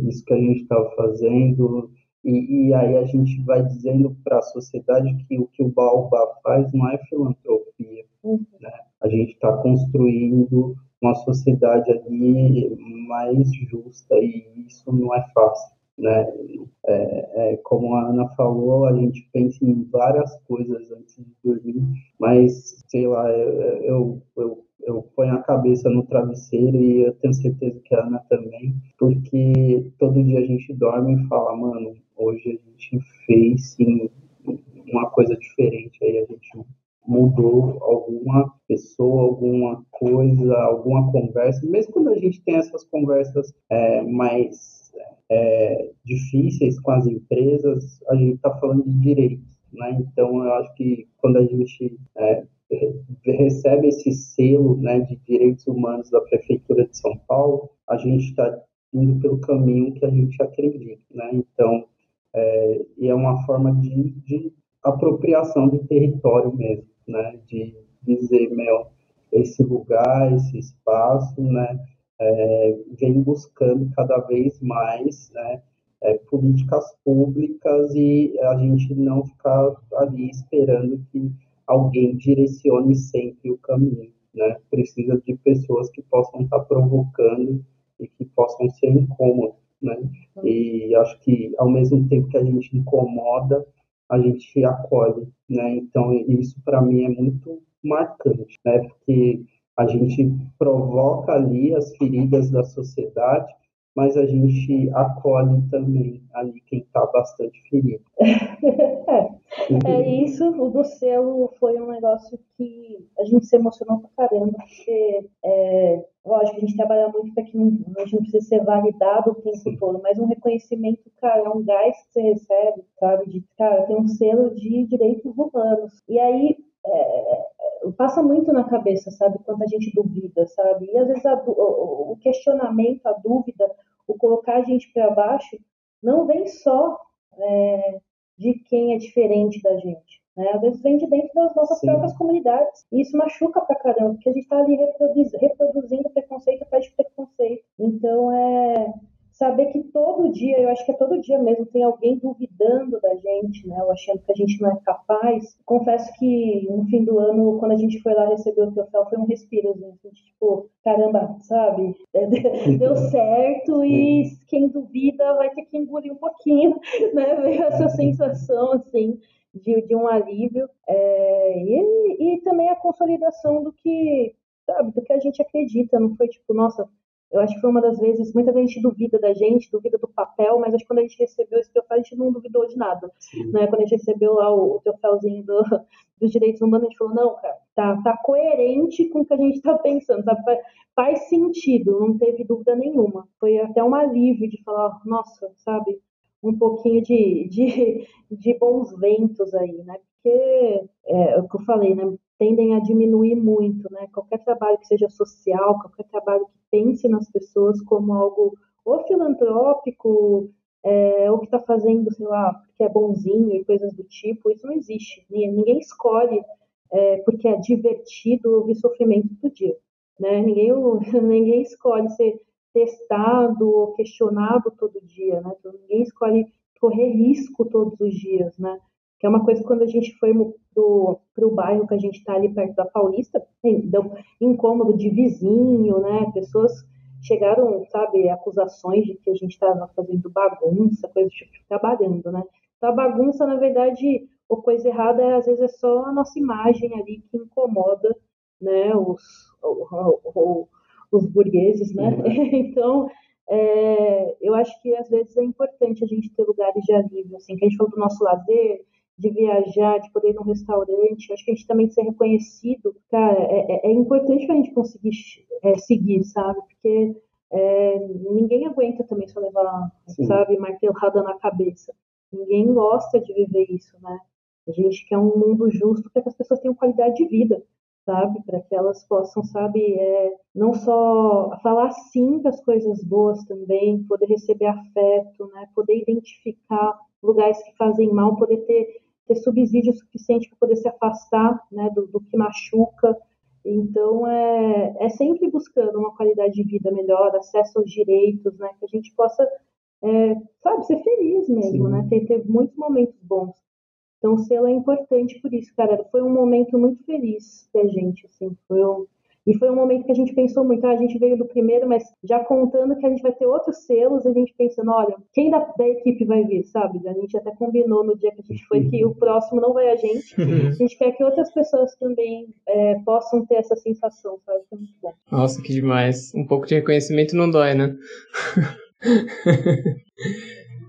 isso que a gente estava fazendo e, e, aí a gente vai dizendo para a sociedade que o que o Baobá faz não é filantropia. Uhum. Né? A gente está construindo uma sociedade ali mais justa e isso não é fácil. Né? É, é, como a Ana falou, a gente pensa em várias coisas antes de dormir, mas sei lá, eu, eu, eu ponho a cabeça no travesseiro e eu tenho certeza que a Ana também, porque todo dia a gente dorme e fala, mano, Hoje a gente fez sim, uma coisa diferente, aí a gente mudou alguma pessoa, alguma coisa, alguma conversa, mesmo quando a gente tem essas conversas é, mais é, difíceis com as empresas, a gente está falando de direitos, né? Então eu acho que quando a gente é, recebe esse selo né, de direitos humanos da Prefeitura de São Paulo, a gente está indo pelo caminho que a gente acredita, né? Então é, e é uma forma de, de, apropriação de território mesmo, né? De dizer, meu, esse lugar, esse espaço, né? É, vem buscando cada vez mais, né? É, políticas públicas e a gente não ficar ali esperando que alguém direcione sempre o caminho, né? Precisa de pessoas que possam estar provocando e que possam ser incômodas né? E acho que ao mesmo tempo que a gente incomoda, a gente acolhe, né? Então isso para mim é muito marcante, né? Porque a gente provoca ali as feridas da sociedade, mas a gente acolhe também ali quem está bastante ferido. é isso, o do selo foi um negócio que a gente se emocionou pra caramba, porque é, lógico, a gente trabalha muito para que não, a gente não precisa ser validado o tempo Sim. todo, mas um reconhecimento, cara, é um gás que você recebe, sabe? De, cara, tem um selo de direitos humanos. E aí, é, passa muito na cabeça, sabe? Quando a gente duvida, sabe? E às vezes a, o, o questionamento, a dúvida, o colocar a gente para baixo, não vem só é, de quem é diferente da gente. Né? Às vezes vem de dentro das nossas Sim. próprias comunidades. E isso machuca pra caramba, porque a gente está ali reproduzindo preconceito atrás de preconceito. Então, é saber que todo dia, eu acho que é todo dia mesmo, tem alguém duvidando da gente, né? Ou achando que a gente não é capaz. Confesso que no fim do ano, quando a gente foi lá receber o troféu, foi um respirozinho. Assim, tipo, caramba, sabe? Deu certo e quem duvida vai ter que engolir um pouquinho, né? Veio essa sensação, assim. De, de um alívio é, e, e também a consolidação do que sabe do que a gente acredita não foi tipo nossa eu acho que foi uma das vezes, muita gente duvida da gente, duvida do papel, mas acho que quando a gente recebeu esse troféu, a gente não duvidou de nada. Né? Quando a gente recebeu lá o, o troféuzinho do, dos direitos humanos, a gente falou, não, cara, tá, tá coerente com o que a gente está pensando, sabe? Faz sentido, não teve dúvida nenhuma. Foi até um alívio de falar, nossa, sabe, um pouquinho de, de, de bons ventos aí, né? Porque é, é o que eu falei, né? tendem a diminuir muito, né? Qualquer trabalho que seja social, qualquer trabalho que pense nas pessoas como algo ou filantrópico, é, ou que está fazendo, sei lá, porque é bonzinho e coisas do tipo, isso não existe. Ninguém escolhe é, porque é divertido ouvir sofrimento todo dia. Né? Ninguém, ninguém escolhe ser testado ou questionado todo dia, né? Então, ninguém escolhe correr risco todos os dias, né? Que é uma coisa quando a gente foi pro, pro bairro que a gente está ali perto da Paulista, deu incômodo de vizinho, né? Pessoas chegaram, sabe, acusações de que a gente estava fazendo bagunça, coisa tipo, trabalhando, né? Então a bagunça, na verdade, ou coisa errada, é, às vezes é só a nossa imagem ali que incomoda, né, os, os burgueses, né? Uhum. então, é, eu acho que às vezes é importante a gente ter lugares de alívio, assim, que a gente falou do nosso lazer, de viajar, de poder ir num restaurante. Acho que a gente também ser reconhecido, cara, é, é, é importante para a gente conseguir é, seguir, sabe? Porque é, ninguém aguenta também só levar, Sim. sabe, martelada na cabeça. Ninguém gosta de viver isso, né? A gente quer um mundo justo para que as pessoas tenham qualidade de vida, sabe? Para que elas possam, sabe, é, não só falar sim para as coisas boas também, poder receber afeto, né? Poder identificar lugares que fazem mal, poder ter, ter subsídio suficiente para poder se afastar, né, do, do que machuca. Então, é, é sempre buscando uma qualidade de vida melhor, acesso aos direitos, né? Que a gente possa, é, sabe, ser feliz mesmo, Sim. né? Ter, ter muitos momentos bons. Então, o selo é importante por isso, cara. Foi um momento muito feliz pra gente, assim. Foi um... E foi um momento que a gente pensou muito, ah, a gente veio do primeiro, mas já contando que a gente vai ter outros selos, a gente pensando, olha, quem da, da equipe vai vir, sabe? A gente até combinou no dia que a gente foi que o próximo não vai a gente. A gente quer que outras pessoas também é, possam ter essa sensação, sabe? Que é muito bom. Nossa, que demais. Um pouco de reconhecimento não dói, né?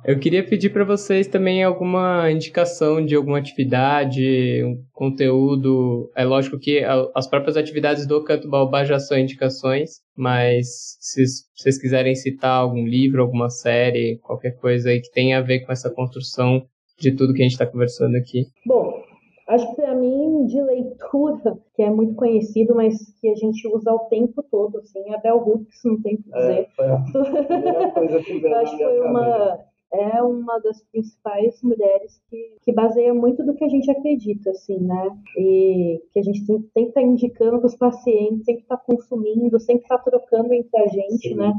Eu queria pedir para vocês também alguma indicação de alguma atividade, um conteúdo. É lógico que as próprias atividades do Canto Baobá já são indicações, mas se vocês quiserem citar algum livro, alguma série, qualquer coisa aí que tenha a ver com essa construção de tudo que a gente está conversando aqui. Bom, acho que para mim, de leitura, que é muito conhecido, mas que a gente usa o tempo todo, assim, é Bell Hooks, não tem o que dizer. É, a coisa que veio acho que foi uma é uma das principais mulheres que, que baseia muito do que a gente acredita, assim, né? E que a gente tem, tem que estar tá indicando para os pacientes, tem que estar tá consumindo, sempre estar tá trocando entre a gente, Sim. né?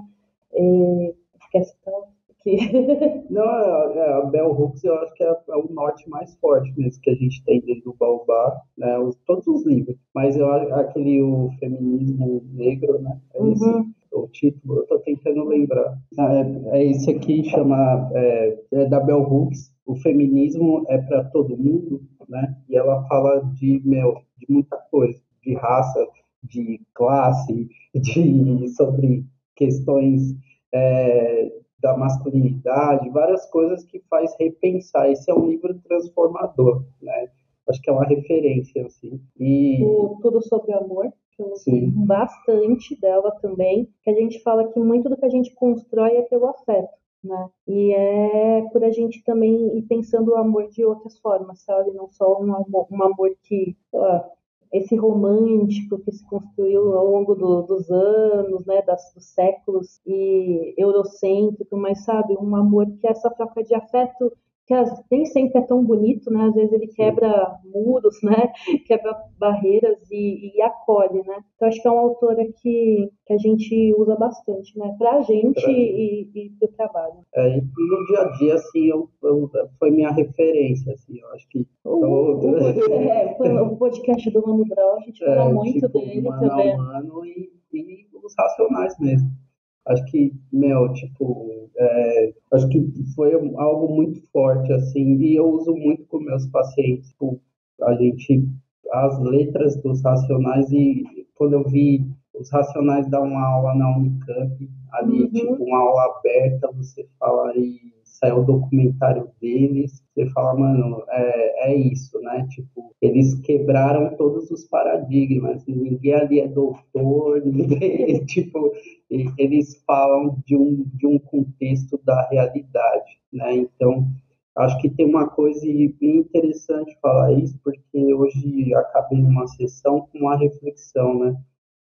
E, quer citar? Que... Não, é, é, a Bell Hooks eu acho que é, é, o norte mais forte mesmo que a gente tem dentro do Baobá, né? Os, todos os livros, mas eu acho aquele o feminismo negro, né? É uhum. esse o título, eu estou tentando lembrar. É, é esse aqui, chama é, é da Bell Hooks, O Feminismo é para Todo Mundo, né? E ela fala de, meu, de muita coisa, de raça, de classe, de, sobre questões é, da masculinidade, várias coisas que faz repensar. Esse é um livro transformador, né? Acho que é uma referência, assim. E... O Tudo Sobre Amor que eu Sim. bastante dela também, que a gente fala que muito do que a gente constrói é pelo afeto, né? E é por a gente também ir pensando o amor de outras formas, sabe? Não só um amor, um amor que, lá, esse romântico que se construiu ao longo do, dos anos, né, das, dos séculos, e eurocêntrico, mas sabe, um amor que é essa troca de afeto que nem sempre é tão bonito, né? Às vezes ele quebra muros, né? Quebra barreiras e, e acolhe, né? Então acho que é uma autora que, que a gente usa bastante, né? Pra gente pra... e, e pro trabalho. É, e no dia a dia, assim, eu, eu, foi minha referência, assim, eu acho que o, todo... o, é, foi o podcast do Mano Brown, a gente é, fala muito tipo, dele mano também. Mano e, e os racionais mesmo acho que, meu, tipo, é, acho que foi algo muito forte, assim, e eu uso muito com meus pacientes, tipo, a gente, as letras dos Racionais, e quando eu vi os Racionais dar uma aula na Unicamp, ali, uhum. tipo, uma aula aberta, você fala aí saiu o documentário deles, você fala, mano, é, é isso, né? Tipo, eles quebraram todos os paradigmas, ninguém ali é doutor, ninguém, tipo, eles falam de um, de um contexto da realidade, né? Então, acho que tem uma coisa bem interessante falar isso, porque hoje acabei numa sessão com uma reflexão, né?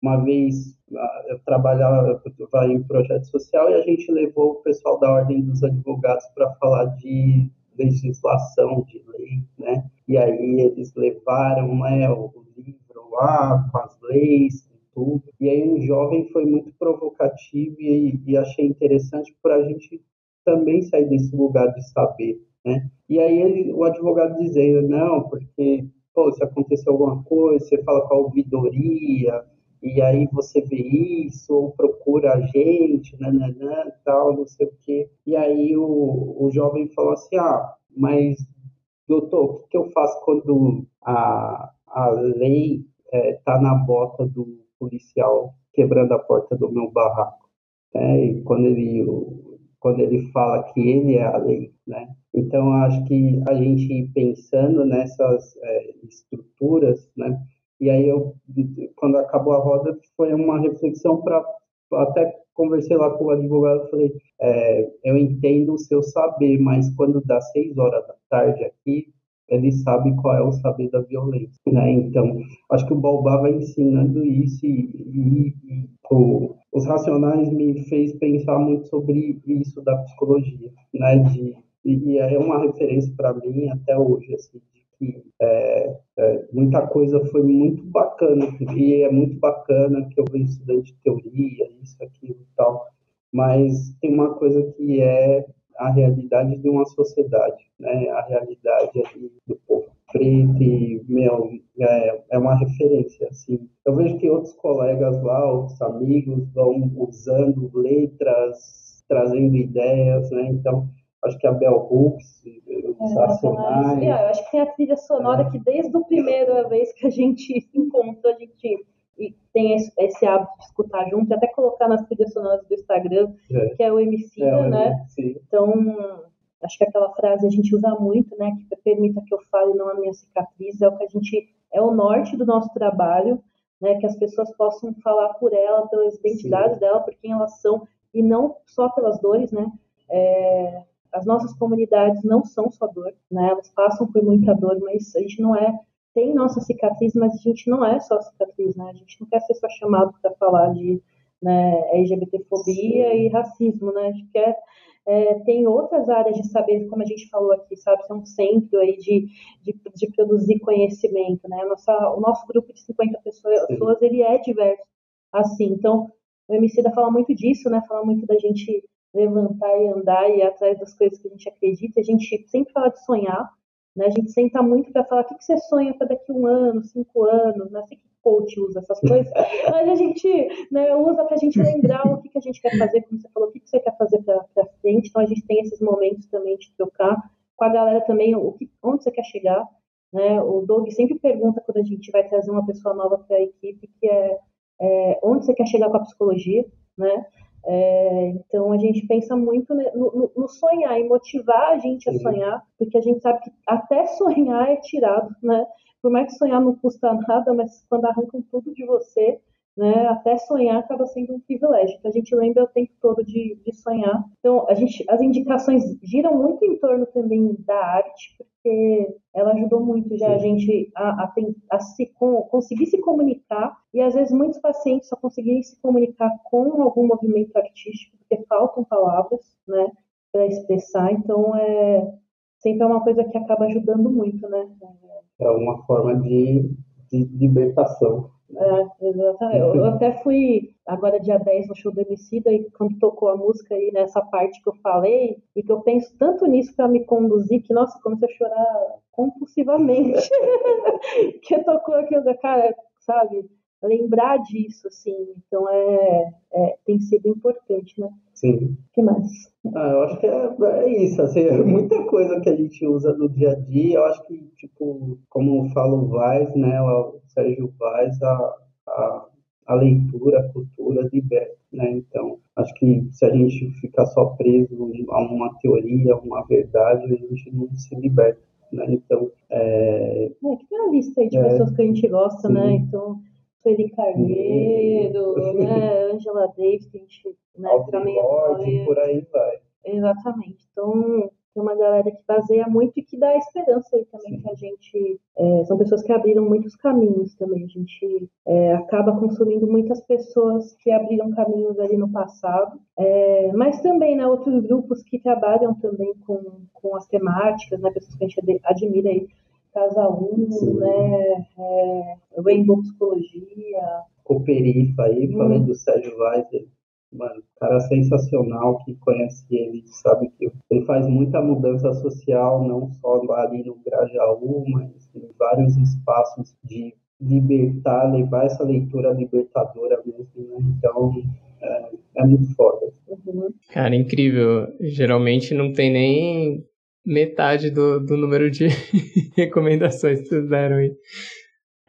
Uma vez eu trabalhava em projeto social e a gente levou o pessoal da Ordem dos Advogados para falar de legislação, de lei, né? E aí eles levaram né, o livro lá com as leis, tudo. E aí um jovem foi muito provocativo e, e achei interessante para a gente também sair desse lugar de saber, né? E aí ele, o advogado dizendo, não, porque pô, se aconteceu alguma coisa, você fala com a ouvidoria, e aí você vê isso, ou procura a gente, nananã, tal, não sei o quê. E aí o, o jovem falou assim, ah, mas doutor, o que, que eu faço quando a, a lei está é, tá na bota do policial quebrando a porta do meu barraco? É, e quando ele, quando ele fala que ele é a lei, né? Então, acho que a gente pensando nessas é, estruturas, né? E aí eu, quando acabou a roda, foi uma reflexão para até conversei lá com o advogado, falei, é, eu entendo o seu saber, mas quando dá seis horas da tarde aqui, ele sabe qual é o saber da violência, né? Então, acho que o Balbá vai ensinando isso e, e, e o, os Racionais me fez pensar muito sobre isso da psicologia, né? De, e é uma referência para mim até hoje, assim, de é, é, muita coisa foi muito bacana, e é muito bacana que eu venho estudante de teoria, isso, aquilo e tal, mas tem uma coisa que é a realidade de uma sociedade, né? A realidade do povo preto e, meu, é, é uma referência, assim. Eu vejo que outros colegas lá, outros amigos vão usando letras, trazendo ideias, né? Então, acho que a Bell Hooks, os Racionais... É, eu acho que tem a trilha sonora é. que desde a primeira vez que a gente se encontrou, a gente e tem esse, esse, hábito de escutar junto, até colocar nas trilhas sonoras do Instagram, é. que é o MC, é, né? Então, acho que aquela frase a gente usa muito, né? Que permita que eu fale não a minha cicatriz, é o que a gente é o norte do nosso trabalho, né? Que as pessoas possam falar por ela, pelas identidades Sim. dela, por quem elas são e não só pelas dores, né? É, as nossas comunidades não são só dor, né? Elas passam por muita dor, mas a gente não é tem nossa cicatriz, mas a gente não é só cicatriz, né? A gente não quer ser só chamado para falar de né, LGBTfobia e racismo, né? A gente quer é, tem outras áreas de saber, como a gente falou aqui, sabe, ser um centro aí de, de, de produzir conhecimento, né? Nossa, o nosso grupo de 50 pessoas, pessoas, ele é diverso, assim. Então, o MC da fala muito disso, né? Fala muito da gente levantar e andar e ir atrás das coisas que a gente acredita. A gente sempre fala de sonhar, né? A gente senta muito para falar o que, que você sonha para daqui um ano, cinco anos, não sei que coach usa essas coisas, mas a gente né, usa para a gente lembrar o que, que a gente quer fazer, como você falou, o que, que você quer fazer para frente. Então a gente tem esses momentos também de trocar com a galera também o que, onde você quer chegar. Né? O Doug sempre pergunta quando a gente vai trazer uma pessoa nova para a equipe que é, é onde você quer chegar com a psicologia, né? É, então a gente pensa muito no, no, sonhar e motivar a gente a sonhar, porque a gente sabe que até sonhar é tirado, né? Por mais que sonhar não custa nada, mas quando arrancam tudo de você, né? Até sonhar acaba sendo um privilégio. Então a gente lembra o tempo todo de, de sonhar. Então a gente, as indicações giram muito em torno também da arte, porque ela ajudou muito já a gente a, a, a se, com, conseguir se comunicar e às vezes muitos pacientes só conseguirem se comunicar com algum movimento artístico porque faltam palavras, né, para expressar. Então é sempre é uma coisa que acaba ajudando muito, né? É uma forma de, de libertação. É, exatamente. Eu até fui agora dia 10 no show do Emicida e quando tocou a música aí nessa parte que eu falei e que eu penso tanto nisso para me conduzir que, nossa, comecei a chorar compulsivamente. que tocou aquilo da cara, sabe? Lembrar disso, assim. Então é, é, tem sido importante, né? Sim. O que mais? Ah, eu acho que é, é, isso, assim, é muita coisa que a gente usa no dia a dia. Eu acho que, tipo, como fala o Vaz, né? Sérgio Vaz, a, a a leitura, a cultura liberta, né? Então, acho que se a gente ficar só preso a uma teoria, a uma verdade, a gente não se liberta, né? Então, é... é que tem uma lista aí de é, pessoas que a gente gosta, né? sim. né? Então, Sueli Carneiro, né? Angela Davis, que a gente né, também apoia. por aí vai. Exatamente. Então, tem uma galera que baseia muito e que dá esperança aí também que a gente é, são pessoas que abriram muitos caminhos também. A gente é, acaba consumindo muitas pessoas que abriram caminhos ali no passado. É, mas também né, outros grupos que trabalham também com, com as temáticas né pessoas que a gente admira aí Casa 1, né, é, Rainbow Psicologia. Cooperifa aí, falei hum. do Sérgio Weiser mano, cara sensacional que conhece ele, sabe que ele faz muita mudança social, não só ali no Grajaú, mas em vários espaços de libertar, levar essa leitura libertadora mesmo, né? Então, é, é muito foda. Cara, incrível. Geralmente não tem nem metade do, do número de recomendações que vocês deram aí.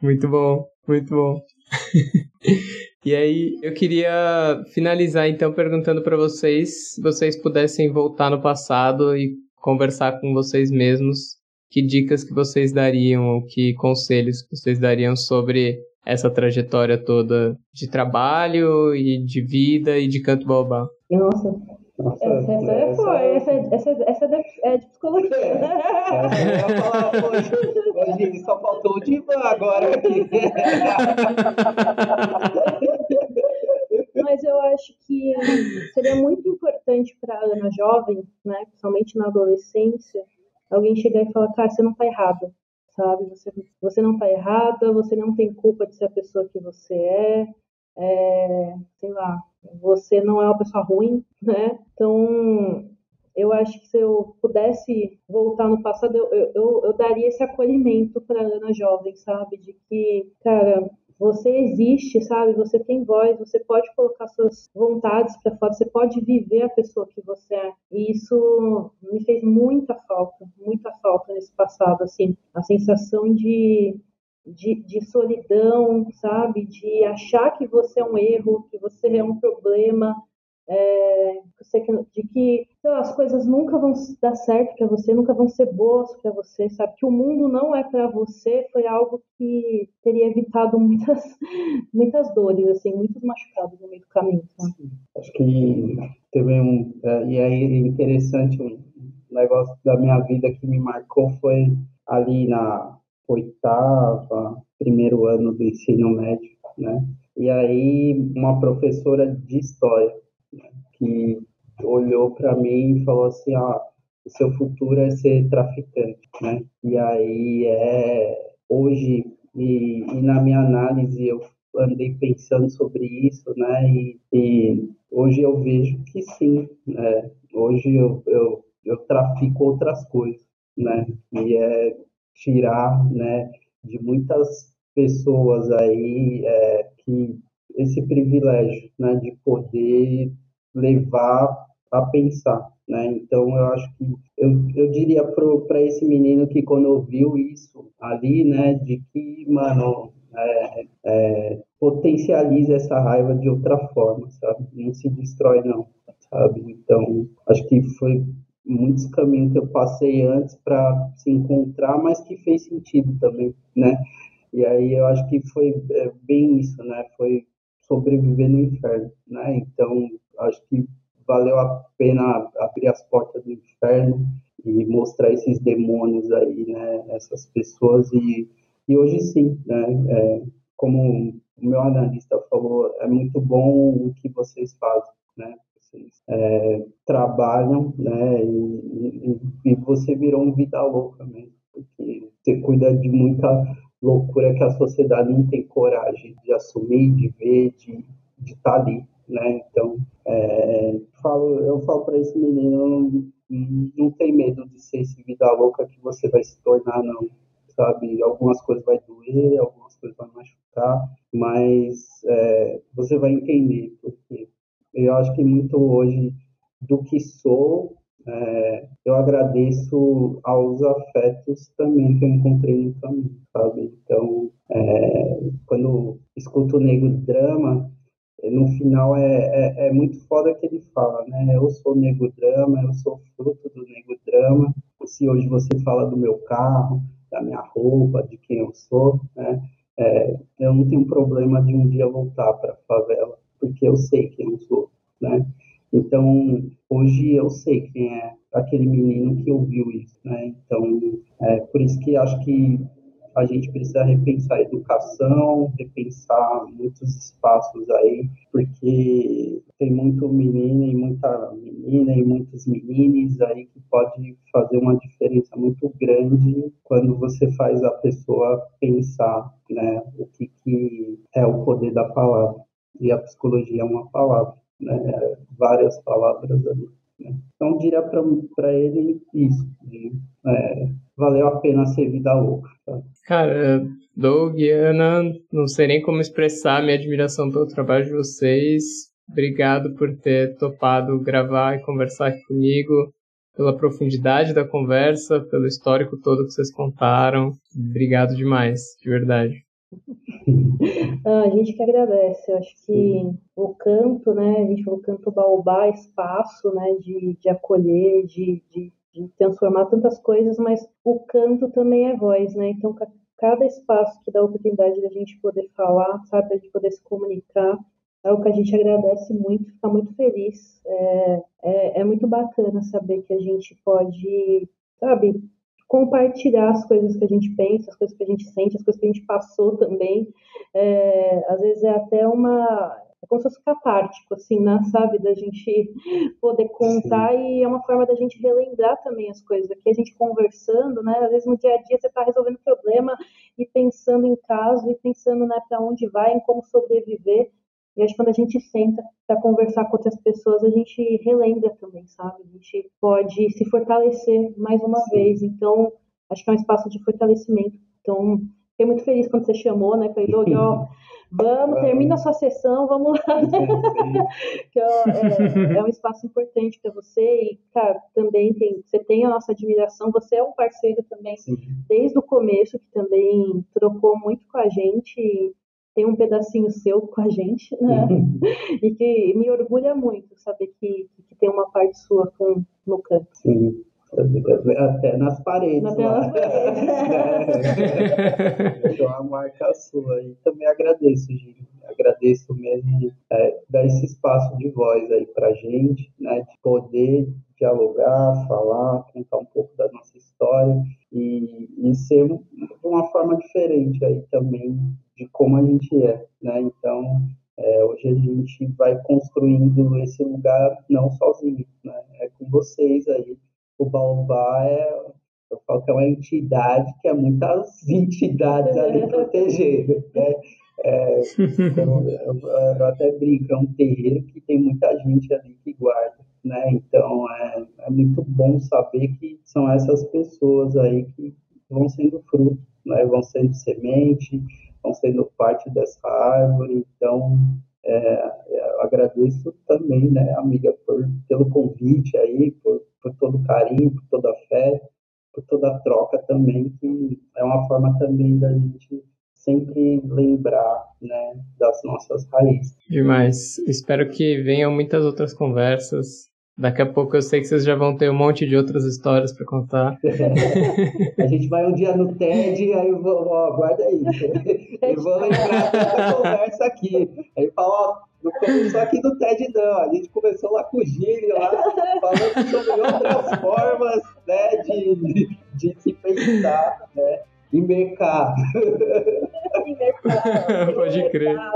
Muito bom, muito bom. E aí, eu queria finalizar então perguntando para vocês se vocês pudessem voltar no passado e conversar com vocês mesmos, que dicas que vocês dariam, ou que conselhos que vocês dariam sobre essa trajetória toda de trabalho e de vida e de canto baobá? Nossa, nossa, essa, essa, é foi, essa, essa, essa é de psicologia. É, eu ia falar, hoje, hoje só faltou o divã agora aqui. Mas eu acho que seria muito importante para a Ana jovem, né, principalmente na adolescência, alguém chegar e falar, cara, você não está errada, sabe? Você, você não está errada, você não tem culpa de ser a pessoa que você é, é, sei lá, você não é uma pessoa ruim, né? Então, eu acho que se eu pudesse voltar no passado, eu, eu, eu daria esse acolhimento para Ana jovem, sabe? De que, cara, você existe, sabe? Você tem voz, você pode colocar suas vontades para fora, você pode viver a pessoa que você é. E isso me fez muita falta, muita falta nesse passado, assim, a sensação de de, de, solidão, sabe? De achar que você é um erro, que você é um problema, é, de que lá, as coisas nunca vão dar certo para você, nunca vão ser boas para você, sabe? Que o mundo não é para você, foi algo que teria evitado muitas, muitas dores, assim, muitos machucados no meio do caminho. Acho que teve um. É, e aí, interessante, um negócio da minha vida que me marcou foi ali na oitava, primeiro ano do ensino médio, né? E aí, uma professora de história que olhou para mim e falou assim, ah, o seu futuro é ser traficante, né? E aí é hoje e, e na minha análise eu andei pensando sobre isso, né? E, e hoje eu vejo que sim, né? Hoje eu, eu, eu trafico outras coisas, né? E é tirar, né? De muitas pessoas aí é, que esse privilégio, né? De poder levar a pensar, né? Então eu acho que eu, eu diria para esse menino que quando ouviu isso ali, né, de que mano é, é, potencializa essa raiva de outra forma, sabe? Não se destrói não, sabe? Então acho que foi muitos caminhos que eu passei antes para se encontrar, mas que fez sentido também, né? E aí eu acho que foi é, bem isso, né? Foi sobreviver no inferno, né? Então acho que valeu a pena abrir as portas do inferno e mostrar esses demônios aí, né, essas pessoas. E, e hoje sim, né, é, como o meu analista falou, é muito bom o que vocês fazem, né, vocês é, trabalham, né, e, e, e você virou um vida louca mesmo, porque você cuida de muita loucura que a sociedade não tem coragem de assumir, de ver, de estar tá ali, né? Então, é, falo, eu falo para esse menino, não, não tem medo de ser esse vida louca que você vai se tornar, não, sabe? Algumas coisas vai doer, algumas coisas vai machucar, mas é, você vai entender, porque eu acho que muito hoje do que sou, é, eu agradeço aos afetos também que eu encontrei no caminho, sabe? Então, é, quando escuto o Negro Drama, no final é, é, é, muito foda que ele fala, né? Eu sou nego drama, eu sou fruto do nego drama. Se hoje você fala do meu carro, da minha roupa, de quem eu sou, né? É, eu não tenho problema de um dia voltar para a favela, porque eu sei quem eu sou, né? Então, hoje eu sei quem é aquele menino que ouviu isso, né? Então, é por isso que acho que a gente precisa repensar a educação, repensar muitos espaços aí, porque tem muito menino e muita menina e muitos meninos aí que pode fazer uma diferença muito grande quando você faz a pessoa pensar, né, o que, que é o poder da palavra. E a psicologia é uma palavra, né, várias palavras ali. Né? Então, diria para ele isso, de, é, valeu a pena ser vida louca. Cara, Doug e Ana, não sei nem como expressar minha admiração pelo trabalho de vocês. Obrigado por ter topado gravar e conversar aqui comigo, pela profundidade da conversa, pelo histórico todo que vocês contaram. Obrigado demais, de verdade. Ah, a gente que agradece. Eu acho que o canto, né? A gente falou canto baobá, espaço, né? De, de acolher, de, de, de transformar tantas coisas, mas o canto também é voz, né? Então, cada espaço que dá a oportunidade da gente poder falar, sabe, de poder se comunicar, é o que a gente agradece muito, fica muito feliz. É, é, é, muito bacana saber que a gente pode, sabe, compartilhar as coisas que a gente pensa, as coisas que a gente sente, as coisas que a gente passou também. É, às vezes é até uma. É como se fosse catártico, assim, né? Sabe? Da gente poder contar Sim. e é uma forma da gente relembrar também as coisas. Aqui a gente conversando, né? Às vezes no dia a dia você está resolvendo problema e pensando em caso e pensando né, para onde vai, em como sobreviver. E acho que quando a gente senta para conversar com outras pessoas, a gente relembra também, sabe? A gente pode se fortalecer mais uma Sim. vez. Então, acho que é um espaço de fortalecimento. Então, fiquei muito feliz quando você chamou, né? Falei, Doug, ó, vamos, termina a sua sessão, vamos lá. que é, é, um espaço importante para você e, cara, também tem, você tem a nossa admiração, você é um parceiro também Sim. desde o começo, que também trocou muito com a gente tem um pedacinho seu com a gente, né? E que me orgulha muito saber que, que tem uma parte sua com, no canto. Sim. Até nas paredes. Até lá. nas paredes. é. Marca sua. E também agradeço, Gil. Agradeço mesmo é, dar esse espaço de voz aí pra gente, né? De poder dialogar, falar, contar um pouco da nossa história e, e ser de uma forma diferente aí também de como a gente é, né? Então, é, hoje a gente vai construindo esse lugar não sozinho, né? É com vocês aí. O Baobá é, eu falo que é uma entidade que é muitas entidades ali protegendo, né? É, então, eu, eu, até brinco, é um terreiro que tem muita gente ali que guarda, né? Então, é, é muito bom saber que são essas pessoas aí que vão sendo fruto, né? Vão sendo semente, estão sendo parte dessa árvore. Então, é, agradeço também, né, amiga, por, pelo convite aí, por, por todo o carinho, por toda a fé, por toda a troca também, que é uma forma também da gente sempre lembrar né, das nossas raízes. Demais. Espero que venham muitas outras conversas Daqui a pouco eu sei que vocês já vão ter um monte de outras histórias para contar. a gente vai um dia no TED, aí eu vou, ó, guarda aí. Eu vou lembrar dessa conversa aqui. Aí fala, ó, não começou aqui no TED, não. A gente começou lá com o Gini, lá, falando sobre outras formas né, de, de, de se pensar, né? Em mercado. em mercado. Pode crer. Né?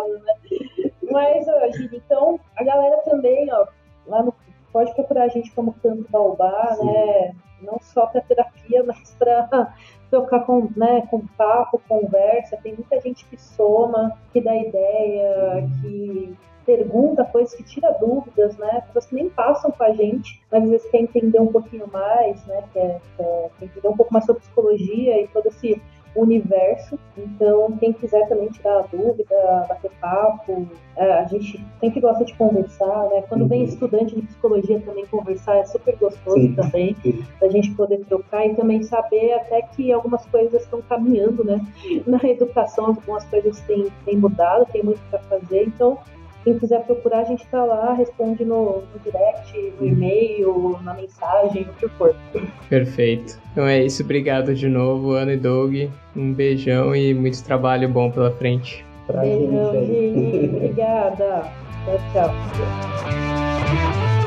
Mas, ó, Gini, então, a galera também, ó, lá no pode procurar a gente como Canto Baobá, Sim. né? Não só para terapia, mas para trocar com, né, com papo, conversa. Tem muita gente que soma, que dá ideia, que pergunta coisas, que tira dúvidas, né? Pessoas que nem passam com a gente, mas às vezes quer entender um pouquinho mais, né? Quer, quer, quer entender um pouco mais sobre psicologia e todo esse universo. Então, quem quiser também tirar dúvida, bater papo, é, a gente sempre gosta de conversar, né? Quando uhum. vem estudante de psicologia também conversar é super gostoso sim, também, sim. a gente poder trocar e também saber até que algumas coisas estão caminhando, né? Na educação, algumas coisas têm, têm mudado, tem muito para fazer, então quem quiser procurar, a gente está lá, responde no, no direct, no e-mail, na mensagem, o que for. Perfeito. Então é isso, obrigado de novo, Ana e Doug. Um beijão e muito trabalho bom pela frente. Pra Beijão, gente. Obrigada. Tchau, tchau.